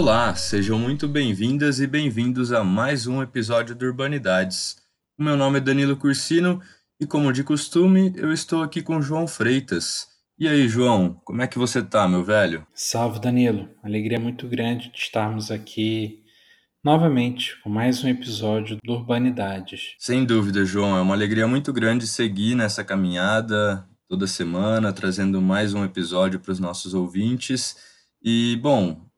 Olá, sejam muito bem-vindas e bem-vindos a mais um episódio do Urbanidades. O meu nome é Danilo Cursino e, como de costume, eu estou aqui com João Freitas. E aí, João, como é que você tá, meu velho? Salve, Danilo. Alegria muito grande de estarmos aqui novamente com mais um episódio do Urbanidades. Sem dúvida, João, é uma alegria muito grande seguir nessa caminhada toda semana, trazendo mais um episódio para os nossos ouvintes. E, bom,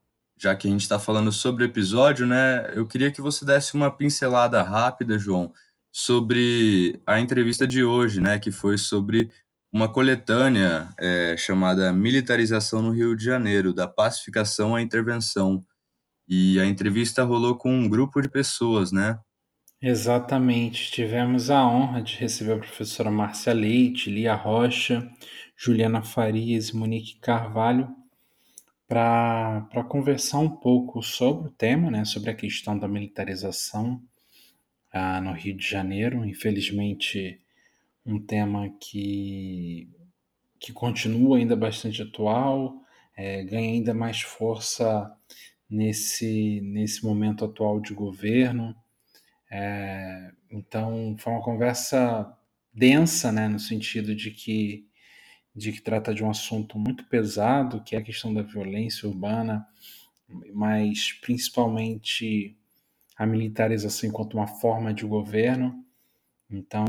já que a gente está falando sobre o episódio, né, eu queria que você desse uma pincelada rápida, João, sobre a entrevista de hoje, né, que foi sobre uma coletânea é, chamada Militarização no Rio de Janeiro, da pacificação à intervenção. E a entrevista rolou com um grupo de pessoas, né? Exatamente. Tivemos a honra de receber a professora Márcia Leite, Lia Rocha, Juliana Farias e Monique Carvalho, para conversar um pouco sobre o tema, né, sobre a questão da militarização ah, no Rio de Janeiro. Infelizmente, um tema que, que continua ainda bastante atual, é, ganha ainda mais força nesse, nesse momento atual de governo. É, então, foi uma conversa densa, né, no sentido de que de que trata de um assunto muito pesado, que é a questão da violência urbana, mas principalmente a militarização enquanto uma forma de governo. Então,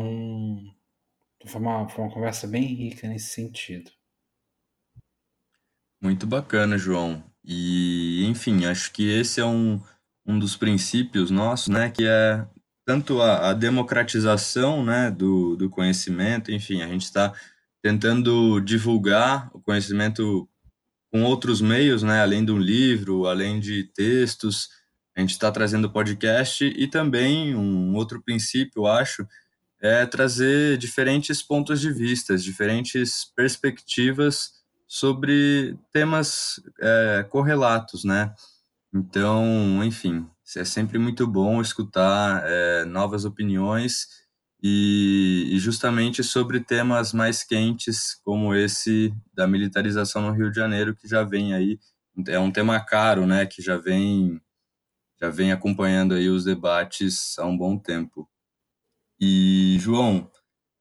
foi uma, foi uma conversa bem rica nesse sentido. Muito bacana, João. E, enfim, acho que esse é um, um dos princípios nossos, né, que é tanto a, a democratização, né, do, do conhecimento, enfim, a gente está tentando divulgar o conhecimento com outros meios, né, além do livro, além de textos, a gente está trazendo podcast e também um outro princípio, acho, é trazer diferentes pontos de vista, diferentes perspectivas sobre temas é, correlatos, né? Então, enfim, é sempre muito bom escutar é, novas opiniões e, e, justamente sobre temas mais quentes como esse da militarização no Rio de Janeiro que já vem aí é um tema caro né que já vem já vem acompanhando aí os debates há um bom tempo. E João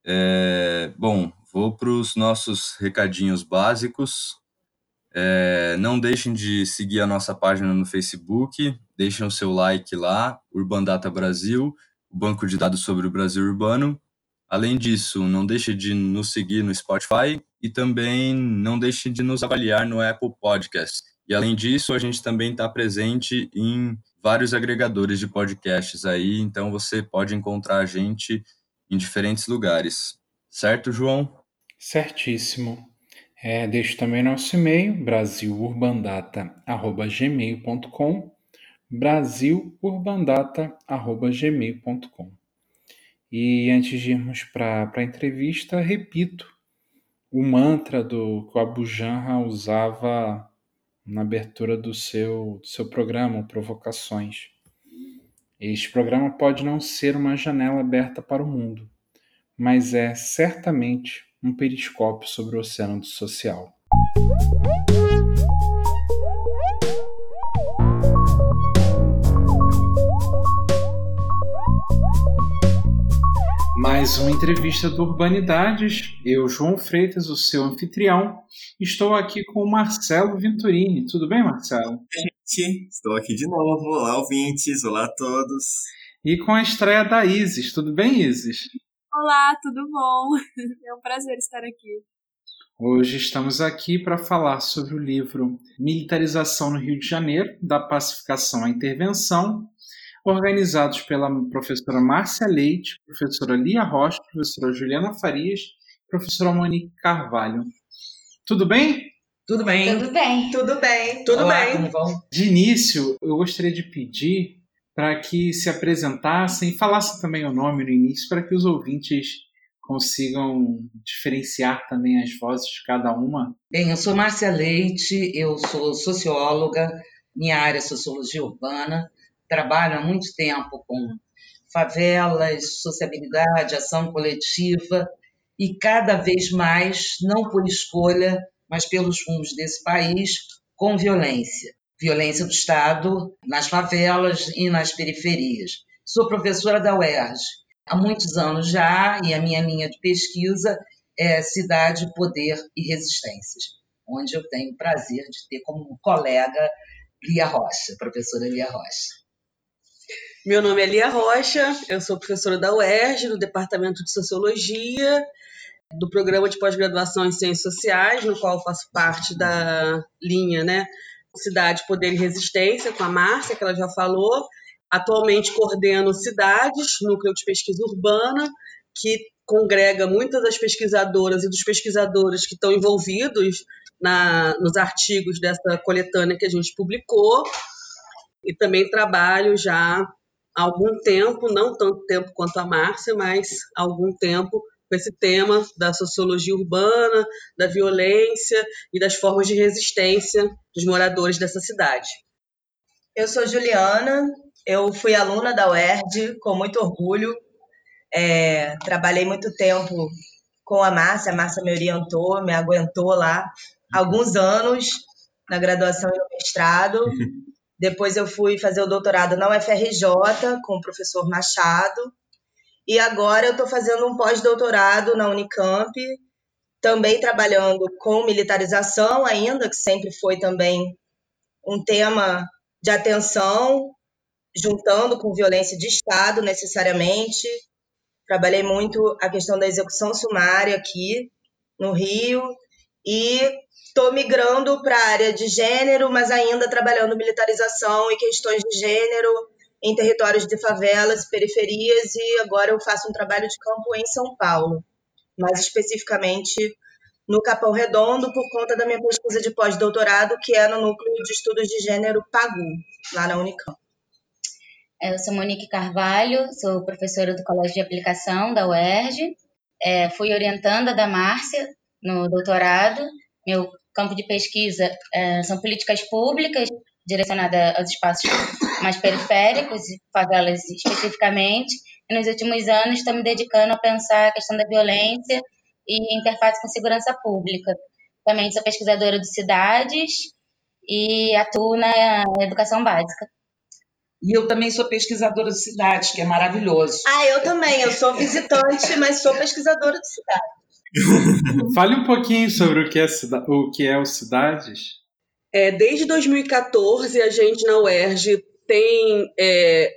é, bom vou para os nossos recadinhos básicos. É, não deixem de seguir a nossa página no Facebook deixem o seu like lá Urbandata Brasil o banco de dados sobre o Brasil urbano. Além disso, não deixe de nos seguir no Spotify e também não deixe de nos avaliar no Apple Podcasts. E além disso, a gente também está presente em vários agregadores de podcasts aí, então você pode encontrar a gente em diferentes lugares. Certo, João? Certíssimo. É, deixo também nosso e-mail, brasilurbandata.gmail.com brasilurbandata.gmail.com. E antes de irmos para a entrevista, repito o mantra do, que o Abu Janra usava na abertura do seu, do seu programa, Provocações. Este programa pode não ser uma janela aberta para o mundo, mas é certamente um periscópio sobre o oceano do social. Mais uma entrevista do Urbanidades. Eu, João Freitas, o seu anfitrião, estou aqui com o Marcelo Venturini. Tudo bem, Marcelo? Gente, estou aqui de novo. Olá, ouvintes. Olá a todos. E com a estreia da Isis. Tudo bem, Isis? Olá, tudo bom? É um prazer estar aqui. Hoje estamos aqui para falar sobre o livro Militarização no Rio de Janeiro, da pacificação à intervenção, organizados pela professora Márcia Leite, professora Lia Rocha, professora Juliana Farias e professora Monique Carvalho. Tudo bem? Tudo bem. Tudo bem. Tudo bem. Tudo Olá, bem. Como vão? De início, eu gostaria de pedir para que se apresentassem e falassem também o nome no início, para que os ouvintes consigam diferenciar também as vozes de cada uma. Bem, eu sou Márcia Leite, eu sou socióloga, minha área é sociologia urbana trabalho há muito tempo com favelas, sociabilidade, ação coletiva, e cada vez mais, não por escolha, mas pelos rumos desse país, com violência. violência do Estado nas favelas e nas periferias. Sou professora da UERJ há muitos anos já e a minha linha de pesquisa é Cidade, Poder e Resistências, onde eu tenho o prazer de ter como colega Lia Rocha, professora Lia Rocha. Meu nome é Lia Rocha, eu sou professora da UERJ, do Departamento de Sociologia, do programa de pós-graduação em Ciências Sociais, no qual faço parte da linha né, Cidade, Poder e Resistência, com a Márcia, que ela já falou. Atualmente coordeno Cidades, núcleo de pesquisa urbana, que congrega muitas das pesquisadoras e dos pesquisadores que estão envolvidos na, nos artigos dessa coletânea que a gente publicou. E também trabalho já algum tempo, não tanto tempo quanto a Márcia, mas há algum tempo com esse tema da sociologia urbana, da violência e das formas de resistência dos moradores dessa cidade. Eu sou Juliana, eu fui aluna da UERJ com muito orgulho. É, trabalhei muito tempo com a Márcia, a Márcia me orientou, me aguentou lá alguns anos na graduação e no mestrado. Depois eu fui fazer o doutorado na UFRJ com o professor Machado. E agora eu estou fazendo um pós-doutorado na Unicamp, também trabalhando com militarização ainda, que sempre foi também um tema de atenção, juntando com violência de Estado necessariamente. Trabalhei muito a questão da execução sumária aqui no Rio e Estou migrando para a área de gênero, mas ainda trabalhando militarização e questões de gênero em territórios de favelas, periferias, e agora eu faço um trabalho de campo em São Paulo, mais especificamente no Capão Redondo, por conta da minha pesquisa de pós-doutorado, que é no Núcleo de Estudos de Gênero PAGU, lá na Unicamp. Eu sou Monique Carvalho, sou professora do Colégio de Aplicação da UERJ, é, fui orientanda da Márcia no doutorado. Meu campo de pesquisa é, são políticas públicas direcionadas aos espaços mais periféricos, favelas especificamente. E nos últimos anos estou me dedicando a pensar a questão da violência e interface com segurança pública. Também sou pesquisadora de cidades e atuo na educação básica. E eu também sou pesquisadora de cidades, que é maravilhoso. Ah, eu também. Eu sou visitante, mas sou pesquisadora de cidades. Fale um pouquinho sobre o que é, o que é o Cidades. É, desde 2014, a gente na UERJ tem é,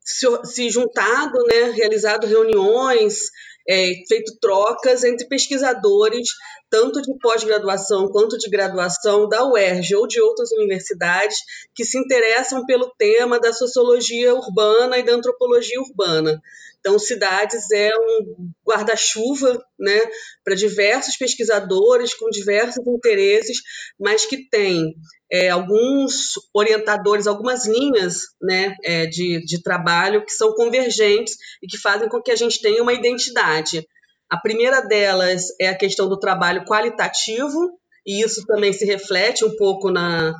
se, se, juntado, né, realizado reuniões, é, feito trocas entre pesquisadores, tanto de pós-graduação quanto de graduação da UERJ ou de outras universidades, que se interessam pelo tema da sociologia urbana e da antropologia urbana. Então, Cidades é um guarda-chuva né, para diversos pesquisadores com diversos interesses, mas que tem é, alguns orientadores, algumas linhas né, é, de, de trabalho que são convergentes e que fazem com que a gente tenha uma identidade. A primeira delas é a questão do trabalho qualitativo, e isso também se reflete um pouco na,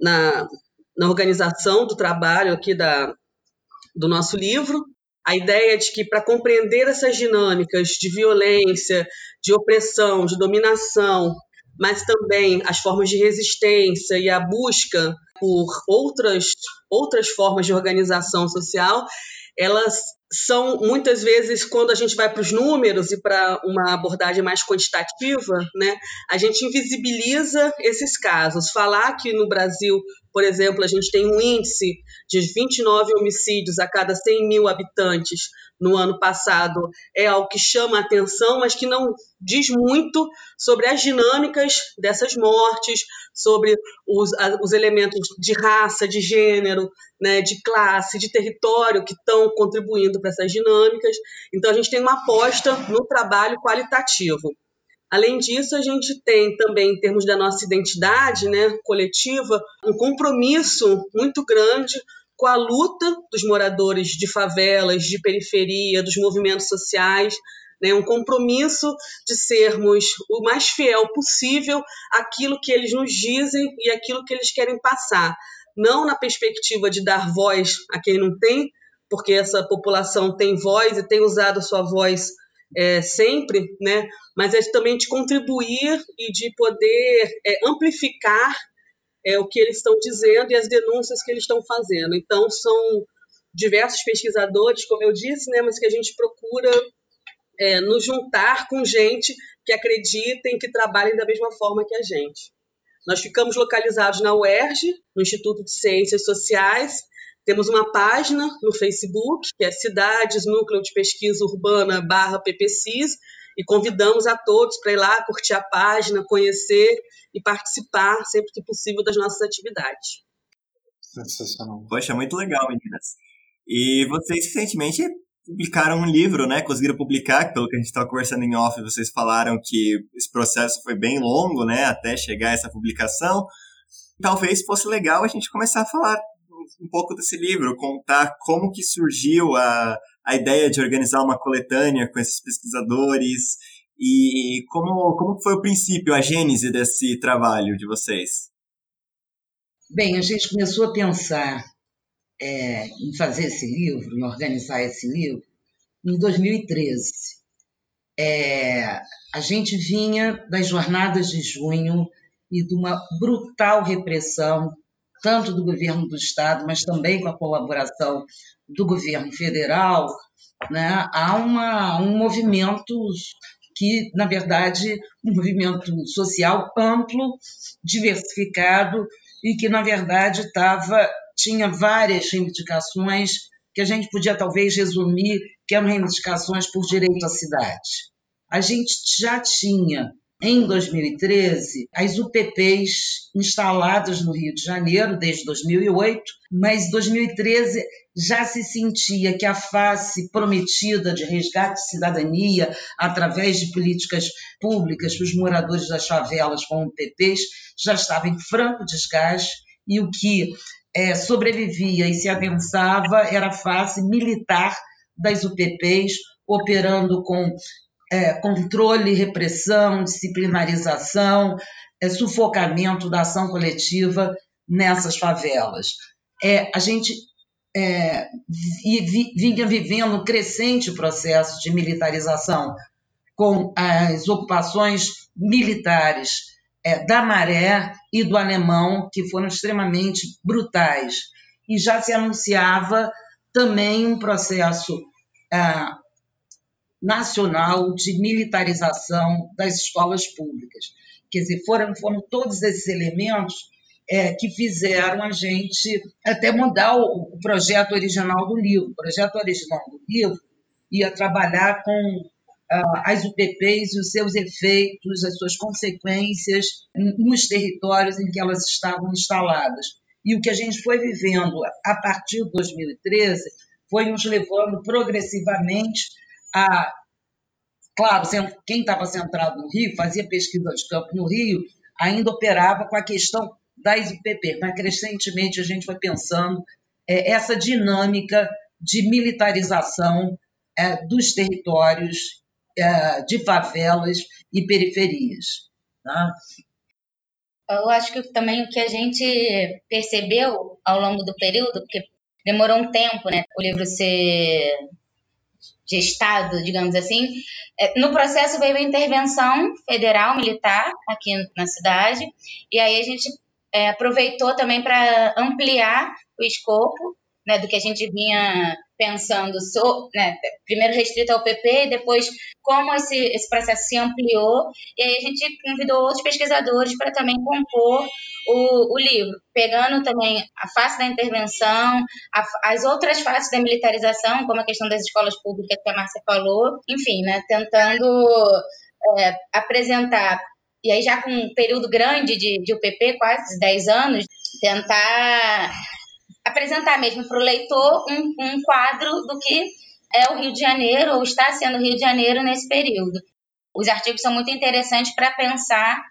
na, na organização do trabalho aqui da, do nosso livro, a ideia de que para compreender essas dinâmicas de violência, de opressão, de dominação, mas também as formas de resistência e a busca por outras, outras formas de organização social, elas são muitas vezes quando a gente vai para os números e para uma abordagem mais quantitativa, né, a gente invisibiliza esses casos. Falar que no Brasil, por exemplo, a gente tem um índice de 29 homicídios a cada 100 mil habitantes no ano passado é algo que chama a atenção, mas que não diz muito sobre as dinâmicas dessas mortes, sobre os, os elementos de raça, de gênero, né, de classe, de território que estão contribuindo para essas dinâmicas. Então, a gente tem uma aposta no trabalho qualitativo. Além disso, a gente tem também, em termos da nossa identidade né, coletiva, um compromisso muito grande com a luta dos moradores de favelas, de periferia, dos movimentos sociais, né, um compromisso de sermos o mais fiel possível àquilo que eles nos dizem e aquilo que eles querem passar. Não na perspectiva de dar voz a quem não tem, porque essa população tem voz e tem usado sua voz é, sempre, né? mas é também de contribuir e de poder é, amplificar é, o que eles estão dizendo e as denúncias que eles estão fazendo. Então, são diversos pesquisadores, como eu disse, né, mas que a gente procura é, nos juntar com gente que acreditem, que trabalhem da mesma forma que a gente. Nós ficamos localizados na UERJ, no Instituto de Ciências Sociais. Temos uma página no Facebook, que é Cidades Núcleo de Pesquisa Urbana barra PPCIS, e convidamos a todos para ir lá, curtir a página, conhecer e participar, sempre que possível, das nossas atividades. Sensacional. Poxa, muito legal, meninas. E vocês recentemente publicaram um livro, né? Conseguiram publicar, pelo que a gente estava conversando em off, vocês falaram que esse processo foi bem longo, né? Até chegar a essa publicação. Talvez fosse legal a gente começar a falar um pouco desse livro, contar como que surgiu a, a ideia de organizar uma coletânea com esses pesquisadores e como, como foi o princípio, a gênese desse trabalho de vocês? Bem, a gente começou a pensar é, em fazer esse livro, em organizar esse livro, em 2013. É, a gente vinha das jornadas de junho e de uma brutal repressão, tanto do governo do Estado, mas também com a colaboração do governo federal, né, há uma, um movimento que, na verdade, um movimento social amplo, diversificado e que, na verdade, estava tinha várias reivindicações que a gente podia talvez resumir que eram reivindicações por direito à cidade. A gente já tinha em 2013 as UPPs instaladas no Rio de Janeiro desde 2008, mas em 2013 já se sentia que a face prometida de resgate de cidadania através de políticas públicas para os moradores das favelas com UPPs já estava em franco desgaste e o que é, sobrevivia e se adensava era a face militar das UPPs, operando com é, controle, repressão, disciplinarização, é, sufocamento da ação coletiva nessas favelas. É, a gente é, vi, vinha vivendo um crescente processo de militarização, com as ocupações militares é, da Maré e do Alemão, que foram extremamente brutais. E já se anunciava também um processo é, nacional de militarização das escolas públicas. Quer dizer, foram, foram todos esses elementos é, que fizeram a gente até mudar o, o, projeto original do livro. O projeto original do livro ia trabalhar com uh, as UPPs e os seus efeitos, as suas consequências nos territórios em que elas estavam instaladas. E o que a gente foi vivendo a partir de 2013 foi nos levando progressivamente a. Claro, quem estava centrado no Rio, fazia pesquisa de campo no Rio, ainda operava com a questão das UPP, mas crescentemente a gente foi pensando é, essa dinâmica de militarização é, dos territórios é, de favelas e periferias. Tá? Eu acho que também o que a gente percebeu ao longo do período, porque demorou um tempo, né, o livro ser gestado, digamos assim, é, no processo veio a intervenção federal militar aqui na cidade, e aí a gente é, aproveitou também para ampliar o escopo né, do que a gente vinha pensando, so, né, primeiro restrito ao PP, e depois como esse, esse processo se ampliou, e aí a gente convidou outros pesquisadores para também compor o, o livro, pegando também a face da intervenção, a, as outras faces da militarização, como a questão das escolas públicas que a Márcia falou, enfim, né, tentando é, apresentar, e aí já com um período grande de, de UPP, quase 10 anos, tentar apresentar mesmo para o leitor um, um quadro do que é o Rio de Janeiro, ou está sendo o Rio de Janeiro nesse período. Os artigos são muito interessantes para pensar,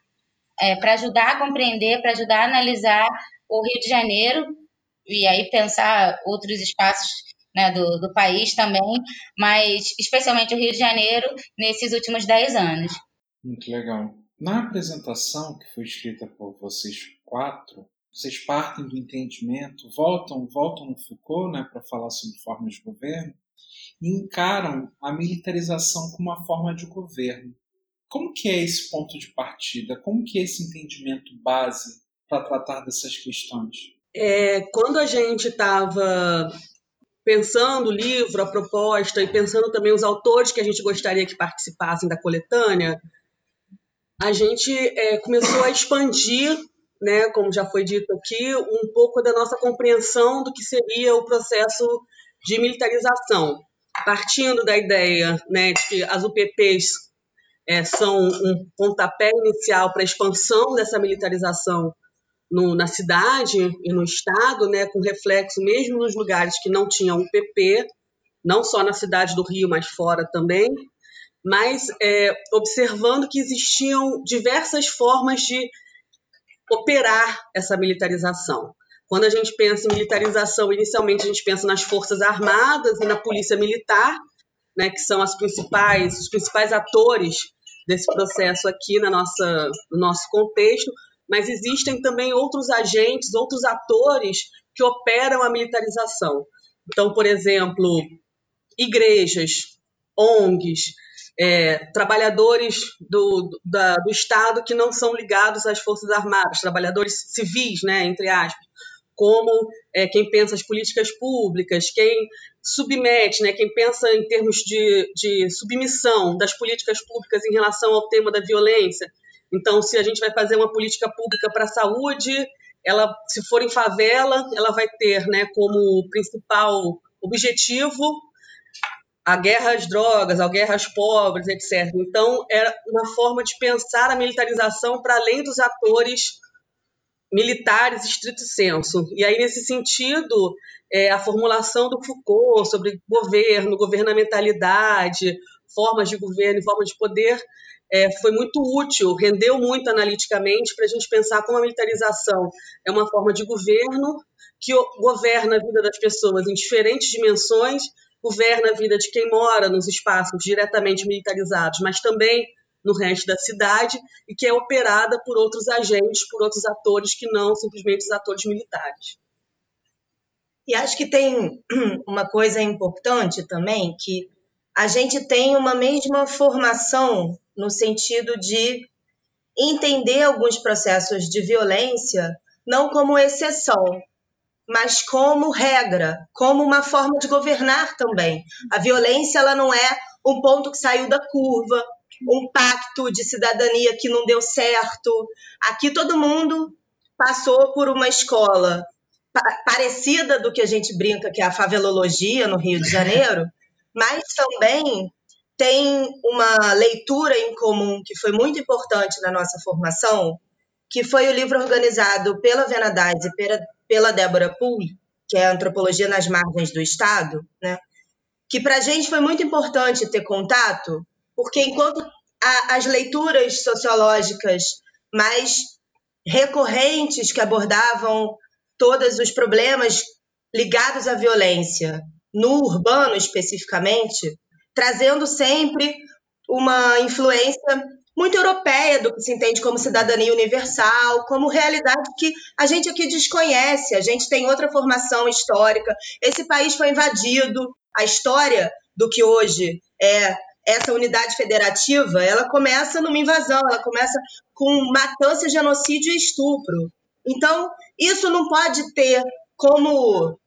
é, para ajudar a compreender, para ajudar a analisar o Rio de Janeiro e aí pensar outros espaços né, do, do país também, mas especialmente o Rio de Janeiro nesses últimos dez anos. Muito legal. Na apresentação que foi escrita por vocês quatro, vocês partem do entendimento, voltam, voltam no Foucault, né, para falar sobre formas de governo, e encaram a militarização como uma forma de governo. Como que é esse ponto de partida? Como que é esse entendimento base para tratar dessas questões? É, quando a gente estava pensando o livro, a proposta e pensando também os autores que a gente gostaria que participassem da coletânea, a gente é, começou a expandir, né, como já foi dito aqui, um pouco da nossa compreensão do que seria o processo de militarização, partindo da ideia né, de que as UPPs é, são um pontapé inicial para a expansão dessa militarização no, na cidade e no estado, né, com reflexo mesmo nos lugares que não tinham UPP, não só na cidade do Rio, mas fora também, mas é, observando que existiam diversas formas de operar essa militarização. Quando a gente pensa em militarização, inicialmente a gente pensa nas forças armadas e na polícia militar, né, que são as principais, os principais atores desse processo aqui na nossa, no nosso contexto, mas existem também outros agentes, outros atores que operam a militarização. Então, por exemplo, igrejas, ONGs, é, trabalhadores do, da, do Estado que não são ligados às Forças Armadas, trabalhadores civis, né, entre aspas, como é, quem pensa as políticas públicas, quem submete, né, quem pensa em termos de, de submissão das políticas públicas em relação ao tema da violência. Então, se a gente vai fazer uma política pública para a saúde, ela, se for em favela, ela vai ter né, como principal objetivo a guerra às drogas, a guerra pobres, etc. Então, era uma forma de pensar a militarização para além dos atores militares estrito senso. E aí, nesse sentido, é, a formulação do Foucault sobre governo, governamentalidade, formas de governo e formas de poder é, foi muito útil, rendeu muito analiticamente para a gente pensar como a militarização é uma forma de governo que governa a vida das pessoas em diferentes dimensões, governa a vida de quem mora nos espaços diretamente militarizados, mas também no resto da cidade e que é operada por outros agentes, por outros atores que não simplesmente os atores militares. E acho que tem uma coisa importante também, que a gente tem uma mesma formação no sentido de entender alguns processos de violência não como exceção, mas como regra, como uma forma de governar também. A violência ela não é um ponto que saiu da curva, um pacto de cidadania que não deu certo. Aqui todo mundo passou por uma escola parecida do que a gente brinca que é a favelologia no Rio de Janeiro, mas também tem uma leitura em comum que foi muito importante na nossa formação, que foi o livro organizado pela Venadais e pela, pela Débora Poole, que é Antropologia nas Margens do Estado, né? que para a gente foi muito importante ter contato, porque enquanto a, as leituras sociológicas mais recorrentes que abordavam todos os problemas ligados à violência, no urbano especificamente, trazendo sempre uma influência muito europeia do que se entende como cidadania universal, como realidade que a gente aqui desconhece, a gente tem outra formação histórica. Esse país foi invadido, a história do que hoje é essa unidade federativa, ela começa numa invasão, ela começa com matança, genocídio e estupro. Então, isso não pode ter como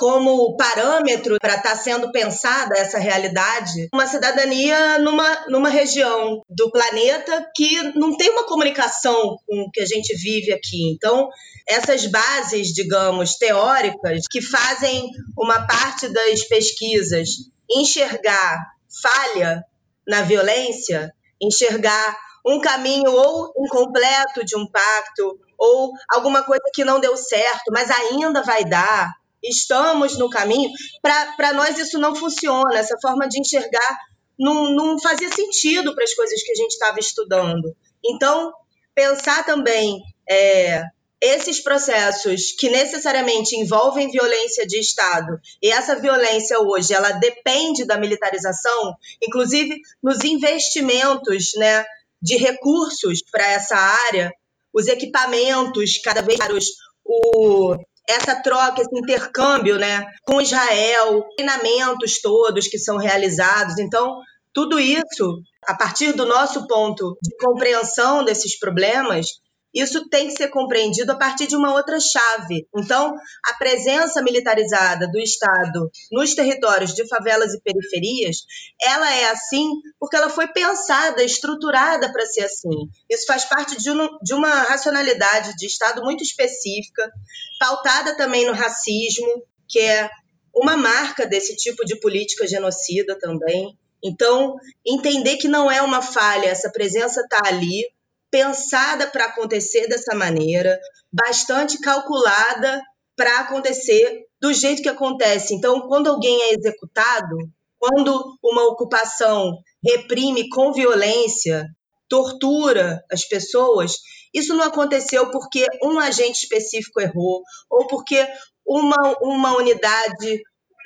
como parâmetro para estar tá sendo pensada essa realidade, uma cidadania numa, numa região do planeta que não tem uma comunicação com o que a gente vive aqui. Então, essas bases, digamos, teóricas, que fazem uma parte das pesquisas enxergar falha na violência, enxergar um caminho ou incompleto de um pacto, ou alguma coisa que não deu certo, mas ainda vai dar, estamos no caminho. Para nós, isso não funciona, essa forma de enxergar não, não fazia sentido para as coisas que a gente estava estudando. Então, pensar também é, esses processos que necessariamente envolvem violência de Estado, e essa violência hoje, ela depende da militarização, inclusive nos investimentos né, de recursos para essa área, os equipamentos cada vez mais o, essa troca, esse intercâmbio né, com Israel, treinamentos todos que são realizados. Então, tudo isso, a partir do nosso ponto de compreensão desses problemas, isso tem que ser compreendido a partir de uma outra chave. Então, a presença militarizada do Estado nos territórios de favelas e periferias, ela é assim porque ela foi pensada, estruturada para ser assim. Isso faz parte de, um, de uma racionalidade de Estado muito específica, pautada também no racismo, que é uma marca desse tipo de política genocida também. Então, entender que não é uma falha, essa presença está ali, pensada para acontecer dessa maneira, bastante calculada para acontecer do jeito que acontece. Então, quando alguém é executado, quando uma ocupação reprime com violência, tortura as pessoas, isso não aconteceu porque um agente específico errou ou porque uma, uma unidade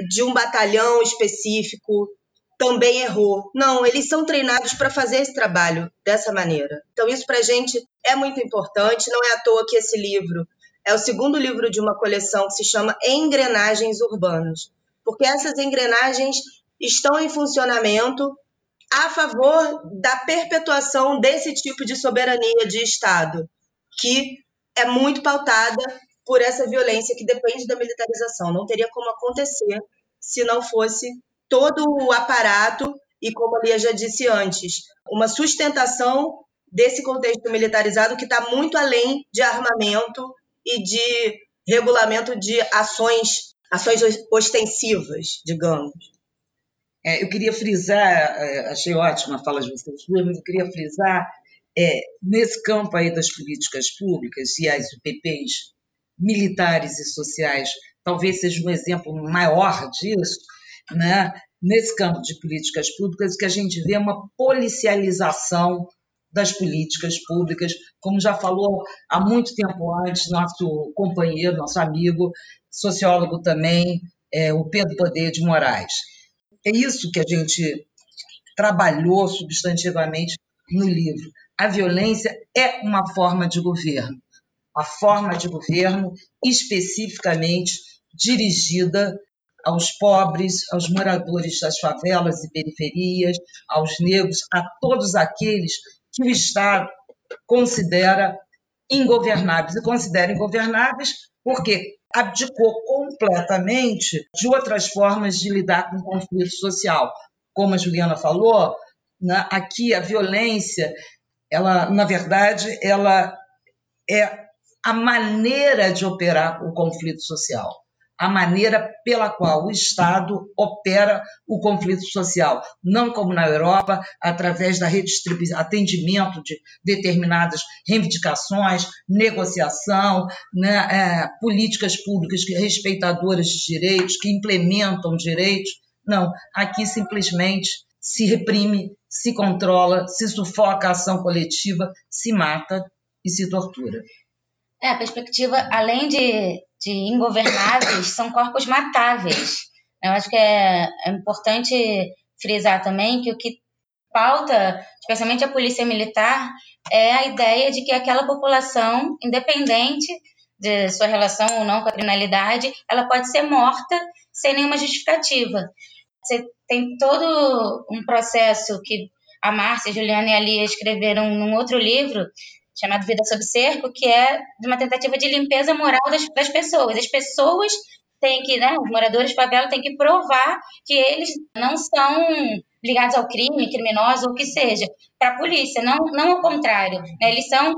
de um batalhão específico também errou. Não, eles são treinados para fazer esse trabalho dessa maneira. Então, isso para a gente é muito importante. Não é à toa que esse livro é o segundo livro de uma coleção que se chama Engrenagens Urbanas, porque essas engrenagens estão em funcionamento a favor da perpetuação desse tipo de soberania de Estado, que é muito pautada por essa violência que depende da militarização. Não teria como acontecer se não fosse todo o aparato e, como a Lia já disse antes, uma sustentação desse contexto militarizado que está muito além de armamento e de regulamento de ações, ações ostensivas, digamos. É, eu queria frisar, é, achei ótima a fala de vocês mas eu queria frisar, é, nesse campo aí das políticas públicas e as UPPs militares e sociais talvez seja um exemplo maior disso, né? nesse campo de políticas públicas, que a gente vê uma policialização das políticas públicas, como já falou há muito tempo antes nosso companheiro, nosso amigo, sociólogo também, é, o Pedro Poder de Moraes. É isso que a gente trabalhou substantivamente no livro. A violência é uma forma de governo, a forma de governo especificamente dirigida aos pobres, aos moradores das favelas e periferias, aos negros, a todos aqueles que o Estado considera ingovernáveis. E considera ingovernáveis porque abdicou completamente de outras formas de lidar com o conflito social. Como a Juliana falou, né, aqui a violência, ela, na verdade, ela é a maneira de operar o conflito social a maneira pela qual o Estado opera o conflito social, não como na Europa, através da redistribuição, atendimento de determinadas reivindicações, negociação, né, é, políticas públicas respeitadoras de direitos, que implementam direitos. Não, aqui simplesmente se reprime, se controla, se sufoca a ação coletiva, se mata e se tortura. É, a perspectiva, além de de ingovernáveis são corpos matáveis. Eu acho que é, é importante frisar também que o que pauta, especialmente a polícia militar, é a ideia de que aquela população, independente de sua relação ou não com a criminalidade, ela pode ser morta sem nenhuma justificativa. Você tem todo um processo que a Márcia, Juliana e a Lia escreveram num outro livro, chamado Vida Sob Cerco, que é de uma tentativa de limpeza moral das, das pessoas. As pessoas têm que, né, os moradores de favela têm que provar que eles não são ligados ao crime, criminosos ou o que seja, para a polícia, não, não ao contrário. Né? Eles são,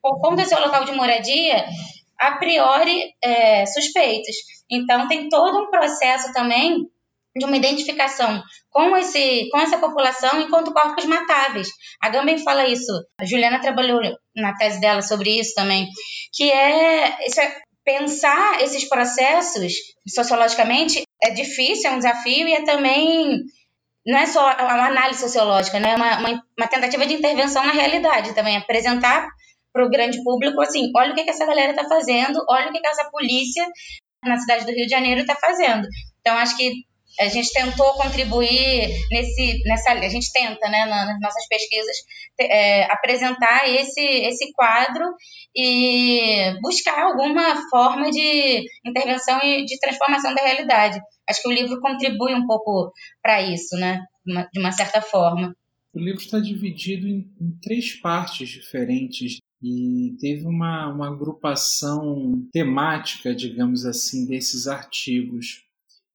por conta do seu local de moradia, a priori é, suspeitos. Então, tem todo um processo também de uma identificação com, esse, com essa população enquanto corpos matáveis. A Gamben fala isso, a Juliana trabalhou na tese dela sobre isso também, que é, isso é pensar esses processos sociologicamente é difícil, é um desafio e é também não é só uma análise sociológica, né? é uma, uma, uma tentativa de intervenção na realidade também, apresentar para o grande público assim, olha o que, que essa galera está fazendo, olha o que, que essa polícia na cidade do Rio de Janeiro está fazendo. Então, acho que a gente tentou contribuir nesse, nessa, a gente tenta, né, nas nossas pesquisas, é, apresentar esse, esse quadro e buscar alguma forma de intervenção e de transformação da realidade. Acho que o livro contribui um pouco para isso, né, de uma certa forma. O livro está dividido em, em três partes diferentes e teve uma, uma agrupação temática, digamos assim, desses artigos.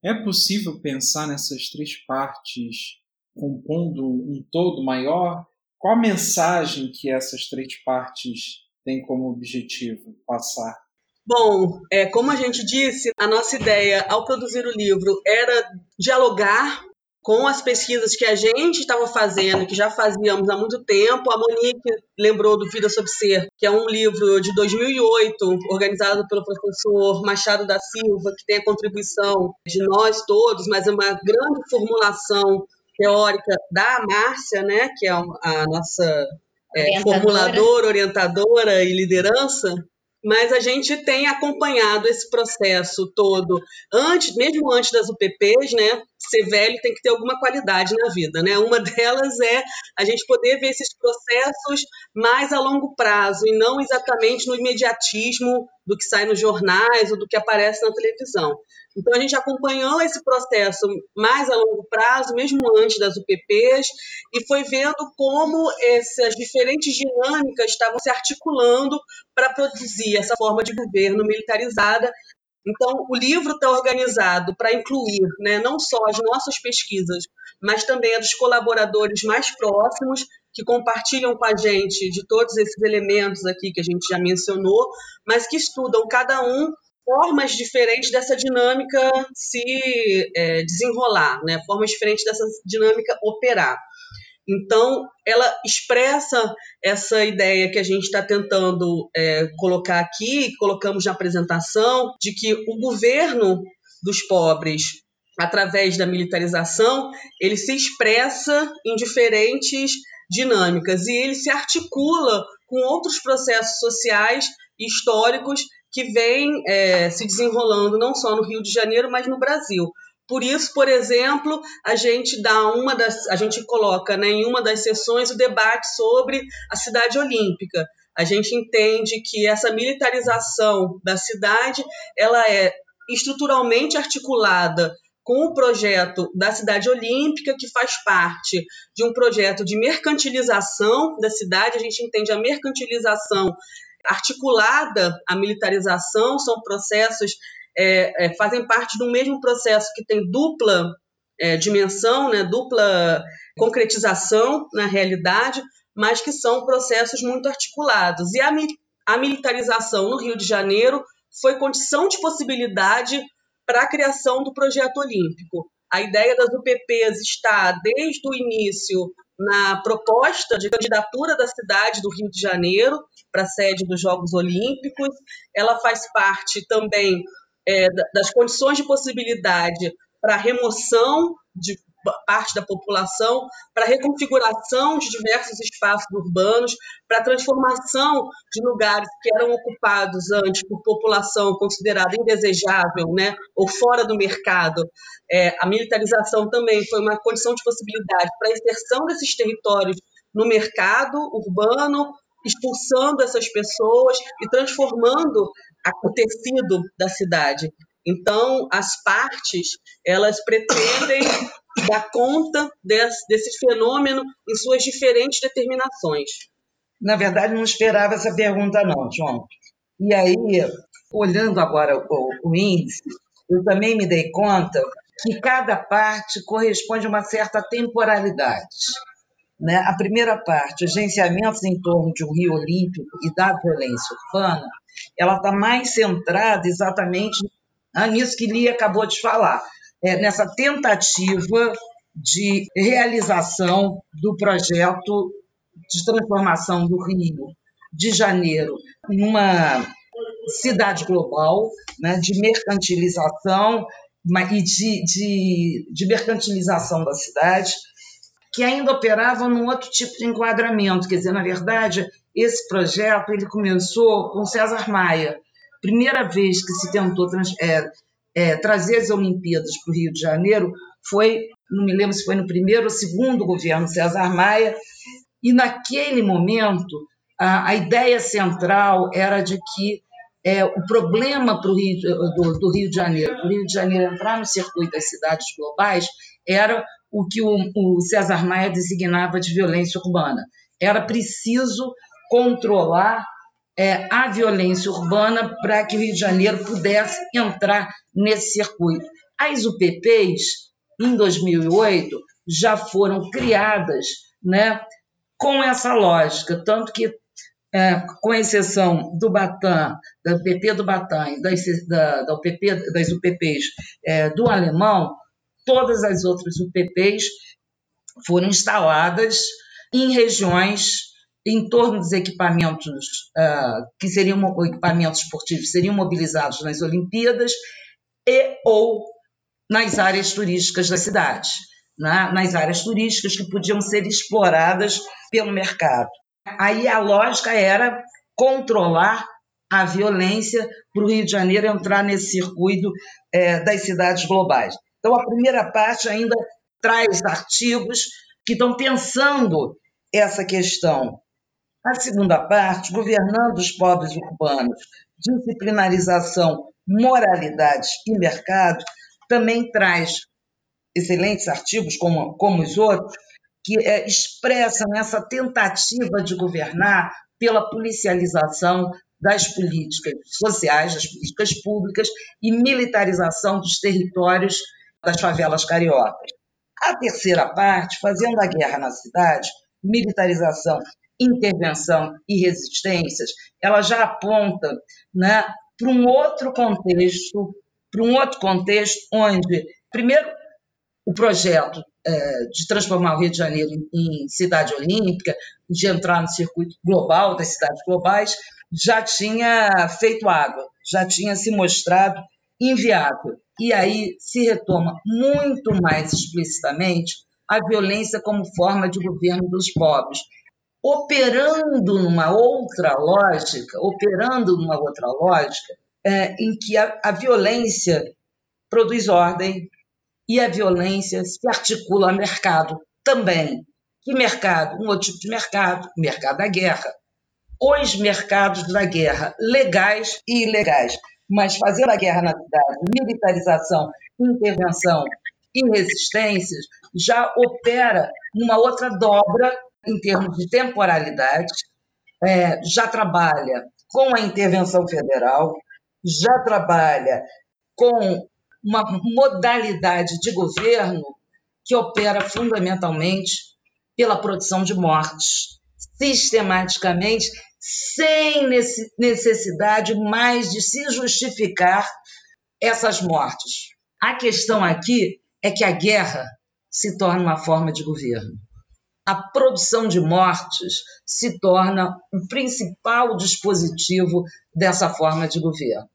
É possível pensar nessas três partes compondo um todo maior? Qual a mensagem que essas três partes têm como objetivo passar? Bom, é, como a gente disse, a nossa ideia ao produzir o livro era dialogar com as pesquisas que a gente estava fazendo, que já fazíamos há muito tempo. A Monique lembrou do Vida Sob Ser, que é um livro de 2008, organizado pelo professor Machado da Silva, que tem a contribuição de nós todos, mas é uma grande formulação teórica da Márcia, né, que é a nossa é, formuladora, orientadora e liderança mas a gente tem acompanhado esse processo todo antes, mesmo antes das UPPs, né? Ser velho tem que ter alguma qualidade na vida, né? Uma delas é a gente poder ver esses processos mais a longo prazo e não exatamente no imediatismo do que sai nos jornais ou do que aparece na televisão. Então, a gente acompanhou esse processo mais a longo prazo, mesmo antes das UPPs, e foi vendo como essas diferentes dinâmicas estavam se articulando para produzir essa forma de governo militarizada. Então, o livro está organizado para incluir né, não só as nossas pesquisas, mas também a dos colaboradores mais próximos, que compartilham com a gente de todos esses elementos aqui que a gente já mencionou, mas que estudam cada um formas diferentes dessa dinâmica se é, desenrolar, né? formas diferentes dessa dinâmica operar. Então, ela expressa essa ideia que a gente está tentando é, colocar aqui, colocamos na apresentação, de que o governo dos pobres, através da militarização, ele se expressa em diferentes dinâmicas e ele se articula com outros processos sociais e históricos que vem é, se desenrolando não só no Rio de Janeiro, mas no Brasil. Por isso, por exemplo, a gente dá uma das, a gente coloca né, em uma das sessões o debate sobre a cidade olímpica. A gente entende que essa militarização da cidade ela é estruturalmente articulada com o projeto da cidade olímpica, que faz parte de um projeto de mercantilização da cidade. A gente entende a mercantilização articulada à militarização, são processos, é, é, fazem parte do mesmo processo que tem dupla é, dimensão, né, dupla concretização na realidade, mas que são processos muito articulados. E a, a militarização no Rio de Janeiro foi condição de possibilidade para a criação do projeto olímpico. A ideia das UPPs está desde o início na proposta de candidatura da cidade do Rio de Janeiro para a sede dos Jogos Olímpicos. Ela faz parte também é, das condições de possibilidade para remoção de parte da população, para reconfiguração de diversos espaços urbanos, para transformação de lugares que eram ocupados antes por população considerada indesejável, né, ou fora do mercado. É, a militarização também foi uma condição de possibilidade para a inserção desses territórios no mercado urbano, expulsando essas pessoas e transformando o tecido da cidade. Então, as partes, elas pretendem dar conta desse, desse fenômeno em suas diferentes determinações. Na verdade, não esperava essa pergunta, não, João. E aí, olhando agora o, o índice, eu também me dei conta que cada parte corresponde a uma certa temporalidade. Né? A primeira parte, agenciamentos em torno de um Rio Olímpico e da violência urbana, ela está mais centrada exatamente nisso que Lia acabou de falar, é, nessa tentativa de realização do projeto de transformação do Rio de Janeiro em uma cidade global, né, de mercantilização e de, de, de mercantilização da cidade, que ainda operava num outro tipo de enquadramento. Quer dizer, na verdade, esse projeto ele começou com César Maia. Primeira vez que se tentou trans, é, é, trazer as Olimpíadas para o Rio de Janeiro foi, não me lembro se foi no primeiro ou segundo governo César Maia, e naquele momento a, a ideia central era de que é, o problema pro Rio, do, do, Rio de Janeiro, o Rio de Janeiro entrar no circuito das cidades globais, era o que o, o César Maia designava de violência urbana. Era preciso controlar é, a violência urbana para que o Rio de Janeiro pudesse entrar nesse circuito. As UPPs, em 2008, já foram criadas né, com essa lógica, tanto que, é, com exceção do Batam, da UPP do Batam e das, da, da UPP, das UPPs é, do Alemão, todas as outras UPPs foram instaladas em regiões em torno dos equipamentos uh, que seriam equipamentos esportivos seriam mobilizados nas Olimpíadas e ou nas áreas turísticas da cidade, né? nas áreas turísticas que podiam ser exploradas pelo mercado. Aí a lógica era controlar a violência para o Rio de Janeiro entrar nesse circuito é, das cidades globais. Então, a primeira parte ainda traz artigos que estão pensando essa questão. A segunda parte, governando os pobres urbanos, disciplinarização, moralidade e mercado, também traz excelentes artigos, como, como os outros, que é, expressam essa tentativa de governar pela policialização das políticas sociais, das políticas públicas e militarização dos territórios das favelas cariocas. A terceira parte, fazendo a guerra na cidade, militarização, intervenção e resistências, ela já aponta né, para um outro contexto, para um outro contexto onde, primeiro, o projeto é, de transformar o Rio de Janeiro em, em cidade olímpica, de entrar no circuito global das cidades globais, já tinha feito água, já tinha se mostrado inviável. E aí se retoma muito mais explicitamente a violência como forma de governo dos pobres, operando numa outra lógica, operando numa outra lógica, é, em que a, a violência produz ordem e a violência se articula a mercado também. Que mercado? Um outro tipo de mercado, o mercado da guerra. Os mercados da guerra, legais e ilegais mas fazendo a guerra na cidade, militarização, intervenção e resistências, já opera numa outra dobra em termos de temporalidade, é, já trabalha com a intervenção federal, já trabalha com uma modalidade de governo que opera fundamentalmente pela produção de mortes, sistematicamente sem necessidade mais de se justificar essas mortes. A questão aqui é que a guerra se torna uma forma de governo. A produção de mortes se torna o principal dispositivo dessa forma de governo.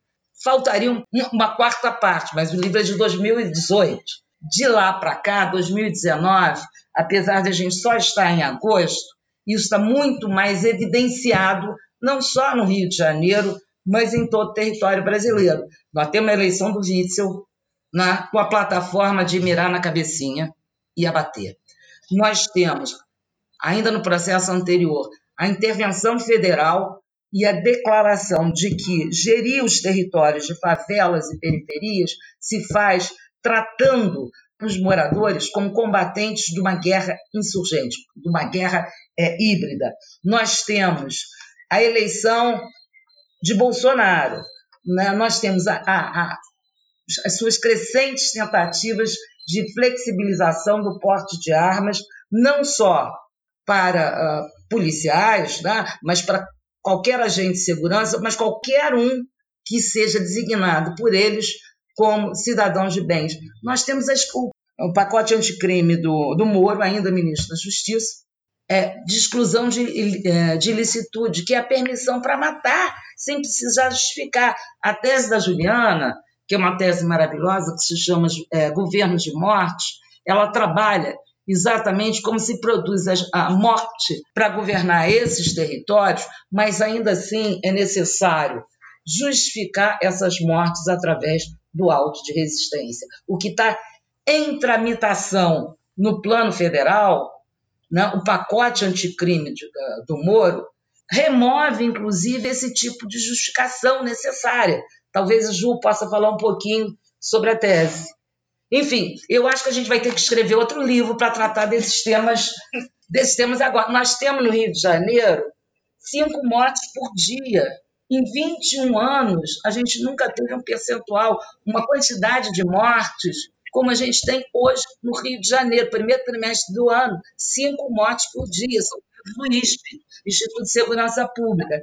Faltaria uma quarta parte, mas o livro é de 2018. De lá para cá, 2019, apesar de a gente só estar em agosto, isso está muito mais evidenciado, não só no Rio de Janeiro, mas em todo o território brasileiro. Nós temos a eleição do Witzel na, com a plataforma de mirar na cabecinha e abater. Nós temos, ainda no processo anterior, a intervenção federal e a declaração de que gerir os territórios de favelas e periferias se faz tratando os moradores como combatentes de uma guerra insurgente, de uma guerra é, híbrida. Nós temos a eleição de Bolsonaro, né? nós temos a, a, a, as suas crescentes tentativas de flexibilização do porte de armas, não só para uh, policiais, né? mas para qualquer agente de segurança, mas qualquer um que seja designado por eles como cidadãos de bens. Nós temos as, o, o, pacote anticrime do, do Moro, ainda ministro da Justiça, é, de exclusão de, é, de ilicitude, que é a permissão para matar, sem precisar justificar. A tese da Juliana, que é uma tese maravilhosa, que se chama é, Governo de Morte, ela trabalha exatamente como se produz a morte para governar esses territórios, mas ainda assim é necessário justificar essas mortes através do auto de resistência. O que está em tramitação no plano federal né, o pacote anticrime de, do Moro, remove, inclusive, esse tipo de justificação necessária. Talvez a Ju possa falar um pouquinho sobre a tese. Enfim, eu acho que a gente vai ter que escrever outro livro para tratar desses temas, desses temas agora. Nós temos no Rio de Janeiro cinco mortes por dia. Em 21 anos, a gente nunca teve um percentual, uma quantidade de mortes como a gente tem hoje no Rio de Janeiro, primeiro trimestre do ano, cinco mortes por dia, são do ISP, Instituto de Segurança Pública.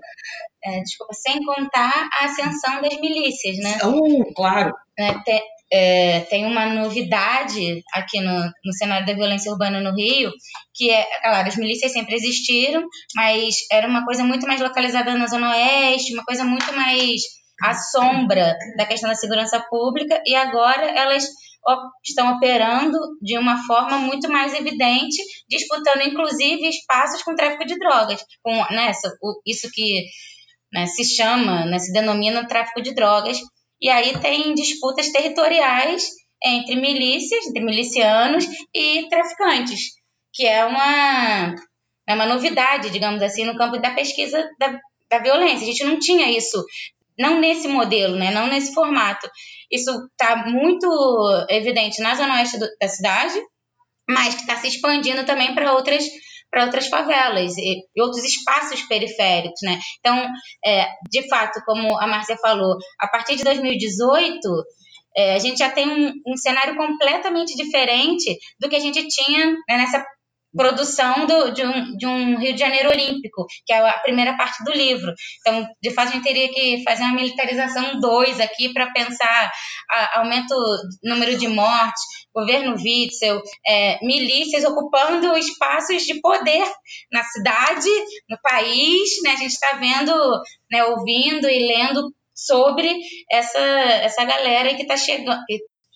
É, desculpa, sem contar a ascensão das milícias, né? Um, claro. É, tem, é, tem uma novidade aqui no, no cenário da violência urbana no Rio, que é, claro, as milícias sempre existiram, mas era uma coisa muito mais localizada na Zona Oeste, uma coisa muito mais à sombra da questão da segurança pública, e agora elas estão operando de uma forma muito mais evidente, disputando inclusive espaços com tráfico de drogas, com né, isso que né, se chama, né, se denomina tráfico de drogas. E aí tem disputas territoriais entre milícias, entre milicianos e traficantes, que é uma, é uma novidade, digamos assim, no campo da pesquisa da, da violência. A gente não tinha isso não nesse modelo, né? não nesse formato. Isso está muito evidente na zona oeste do, da cidade, mas que está se expandindo também para outras para outras favelas e, e, outros espaços periféricos, né? Então, é, de fato, como a Márcia falou, a partir de 2018 é, a gente já tem um, um, cenário completamente diferente do que a gente tinha né, nessa produção do, de, um, de um Rio de Janeiro olímpico, que é a primeira parte do livro. Então, de fato, a gente teria que fazer uma militarização 2 aqui para pensar a, aumento do número de mortes, governo Witzel, é, milícias ocupando espaços de poder na cidade, no país. Né? A gente está vendo, né, ouvindo e lendo sobre essa, essa galera que está chegando,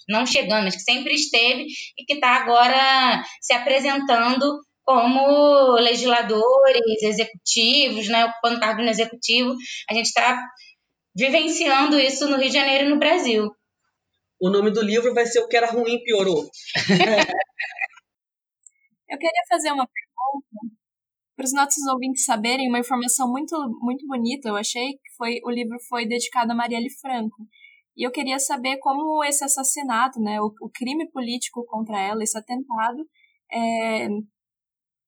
não chegando, mas que sempre esteve e que está agora se apresentando como legisladores, executivos, né, ocupando cargo no executivo. A gente está vivenciando isso no Rio de Janeiro e no Brasil. O nome do livro vai ser O que era ruim piorou. Eu queria fazer uma pergunta para os nossos ouvintes saberem uma informação muito muito bonita. Eu achei que foi o livro foi dedicado a Marielle Franco. E eu queria saber como esse assassinato, né, o, o crime político contra ela, esse atentado, é,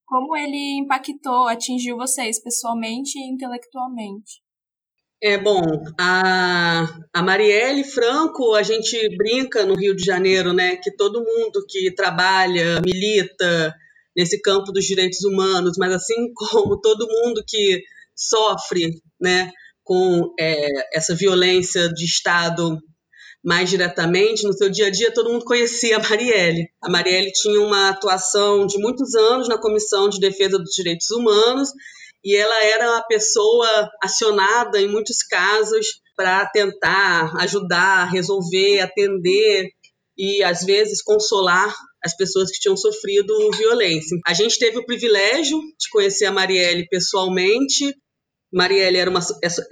como ele impactou, atingiu vocês pessoalmente e intelectualmente? É bom, a, a Marielle Franco, a gente brinca no Rio de Janeiro, né, que todo mundo que trabalha, milita nesse campo dos direitos humanos, mas assim como todo mundo que sofre, né, com é, essa violência de Estado mais diretamente, no seu dia a dia, todo mundo conhecia a Marielle. A Marielle tinha uma atuação de muitos anos na Comissão de Defesa dos Direitos Humanos e ela era uma pessoa acionada em muitos casos para tentar ajudar, resolver, atender e às vezes consolar as pessoas que tinham sofrido violência. A gente teve o privilégio de conhecer a Marielle pessoalmente Marielle era, uma,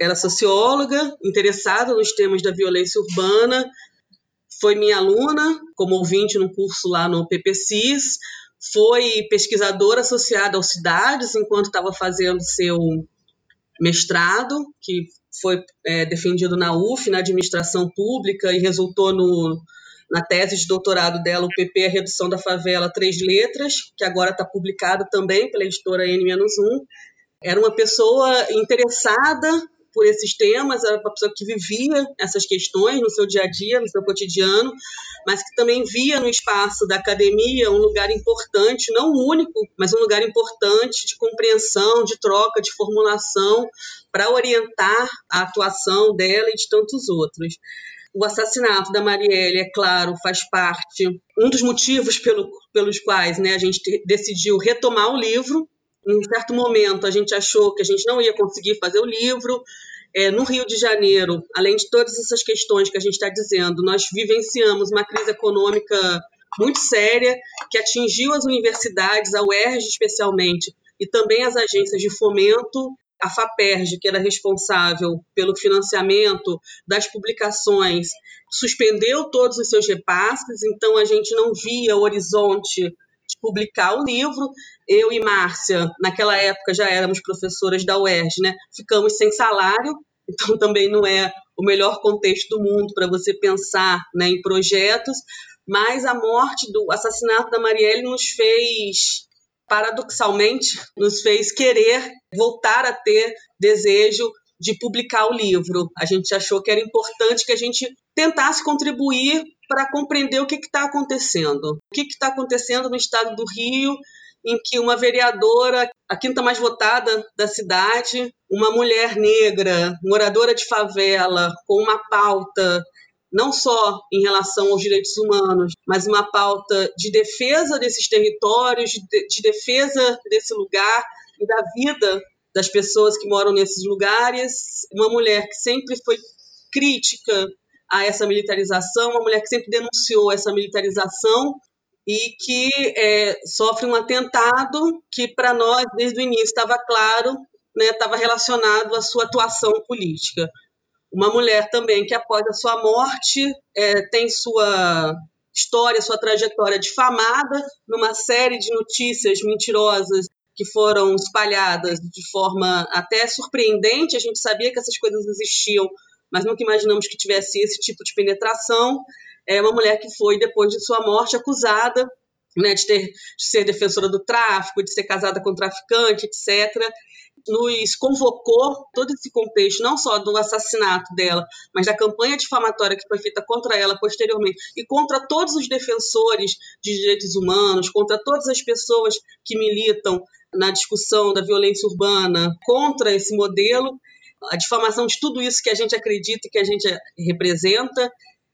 era socióloga, interessada nos temas da violência urbana, foi minha aluna como ouvinte no curso lá no PPCIS, foi pesquisadora associada ao Cidades enquanto estava fazendo seu mestrado, que foi é, defendido na UF, na administração pública, e resultou no, na tese de doutorado dela, o PP, a redução da favela, três letras, que agora está publicado também pela editora N-1. Era uma pessoa interessada por esses temas, era uma pessoa que vivia essas questões no seu dia a dia, no seu cotidiano, mas que também via no espaço da academia um lugar importante, não único, mas um lugar importante de compreensão, de troca, de formulação, para orientar a atuação dela e de tantos outros. O assassinato da Marielle, é claro, faz parte, um dos motivos pelo, pelos quais né, a gente decidiu retomar o livro, em um certo momento, a gente achou que a gente não ia conseguir fazer o livro. É, no Rio de Janeiro, além de todas essas questões que a gente está dizendo, nós vivenciamos uma crise econômica muito séria que atingiu as universidades, a UERJ especialmente, e também as agências de fomento. A FAPERJ, que era responsável pelo financiamento das publicações, suspendeu todos os seus repasses, então a gente não via horizonte publicar o livro eu e Márcia, naquela época já éramos professoras da UERJ, né? Ficamos sem salário, então também não é o melhor contexto do mundo para você pensar né, em projetos, mas a morte do assassinato da Marielle nos fez paradoxalmente, nos fez querer voltar a ter desejo de publicar o livro. A gente achou que era importante que a gente tentasse contribuir para compreender o que está acontecendo. O que está acontecendo no estado do Rio, em que uma vereadora, a quinta mais votada da cidade, uma mulher negra, moradora de favela, com uma pauta não só em relação aos direitos humanos, mas uma pauta de defesa desses territórios, de, de defesa desse lugar e da vida das pessoas que moram nesses lugares. Uma mulher que sempre foi crítica a essa militarização, uma mulher que sempre denunciou essa militarização e que é, sofre um atentado que, para nós, desde o início, estava claro, né, estava relacionado à sua atuação política. Uma mulher também que, após a sua morte, é, tem sua história, sua trajetória difamada numa série de notícias mentirosas que foram espalhadas de forma até surpreendente. A gente sabia que essas coisas existiam, mas nunca imaginamos que tivesse esse tipo de penetração. É uma mulher que foi, depois de sua morte, acusada né, de, ter, de ser defensora do tráfico, de ser casada com traficante, etc nos convocou todo esse contexto, não só do assassinato dela, mas da campanha difamatória que foi feita contra ela posteriormente e contra todos os defensores de direitos humanos, contra todas as pessoas que militam na discussão da violência urbana contra esse modelo, a difamação de tudo isso que a gente acredita e que a gente representa,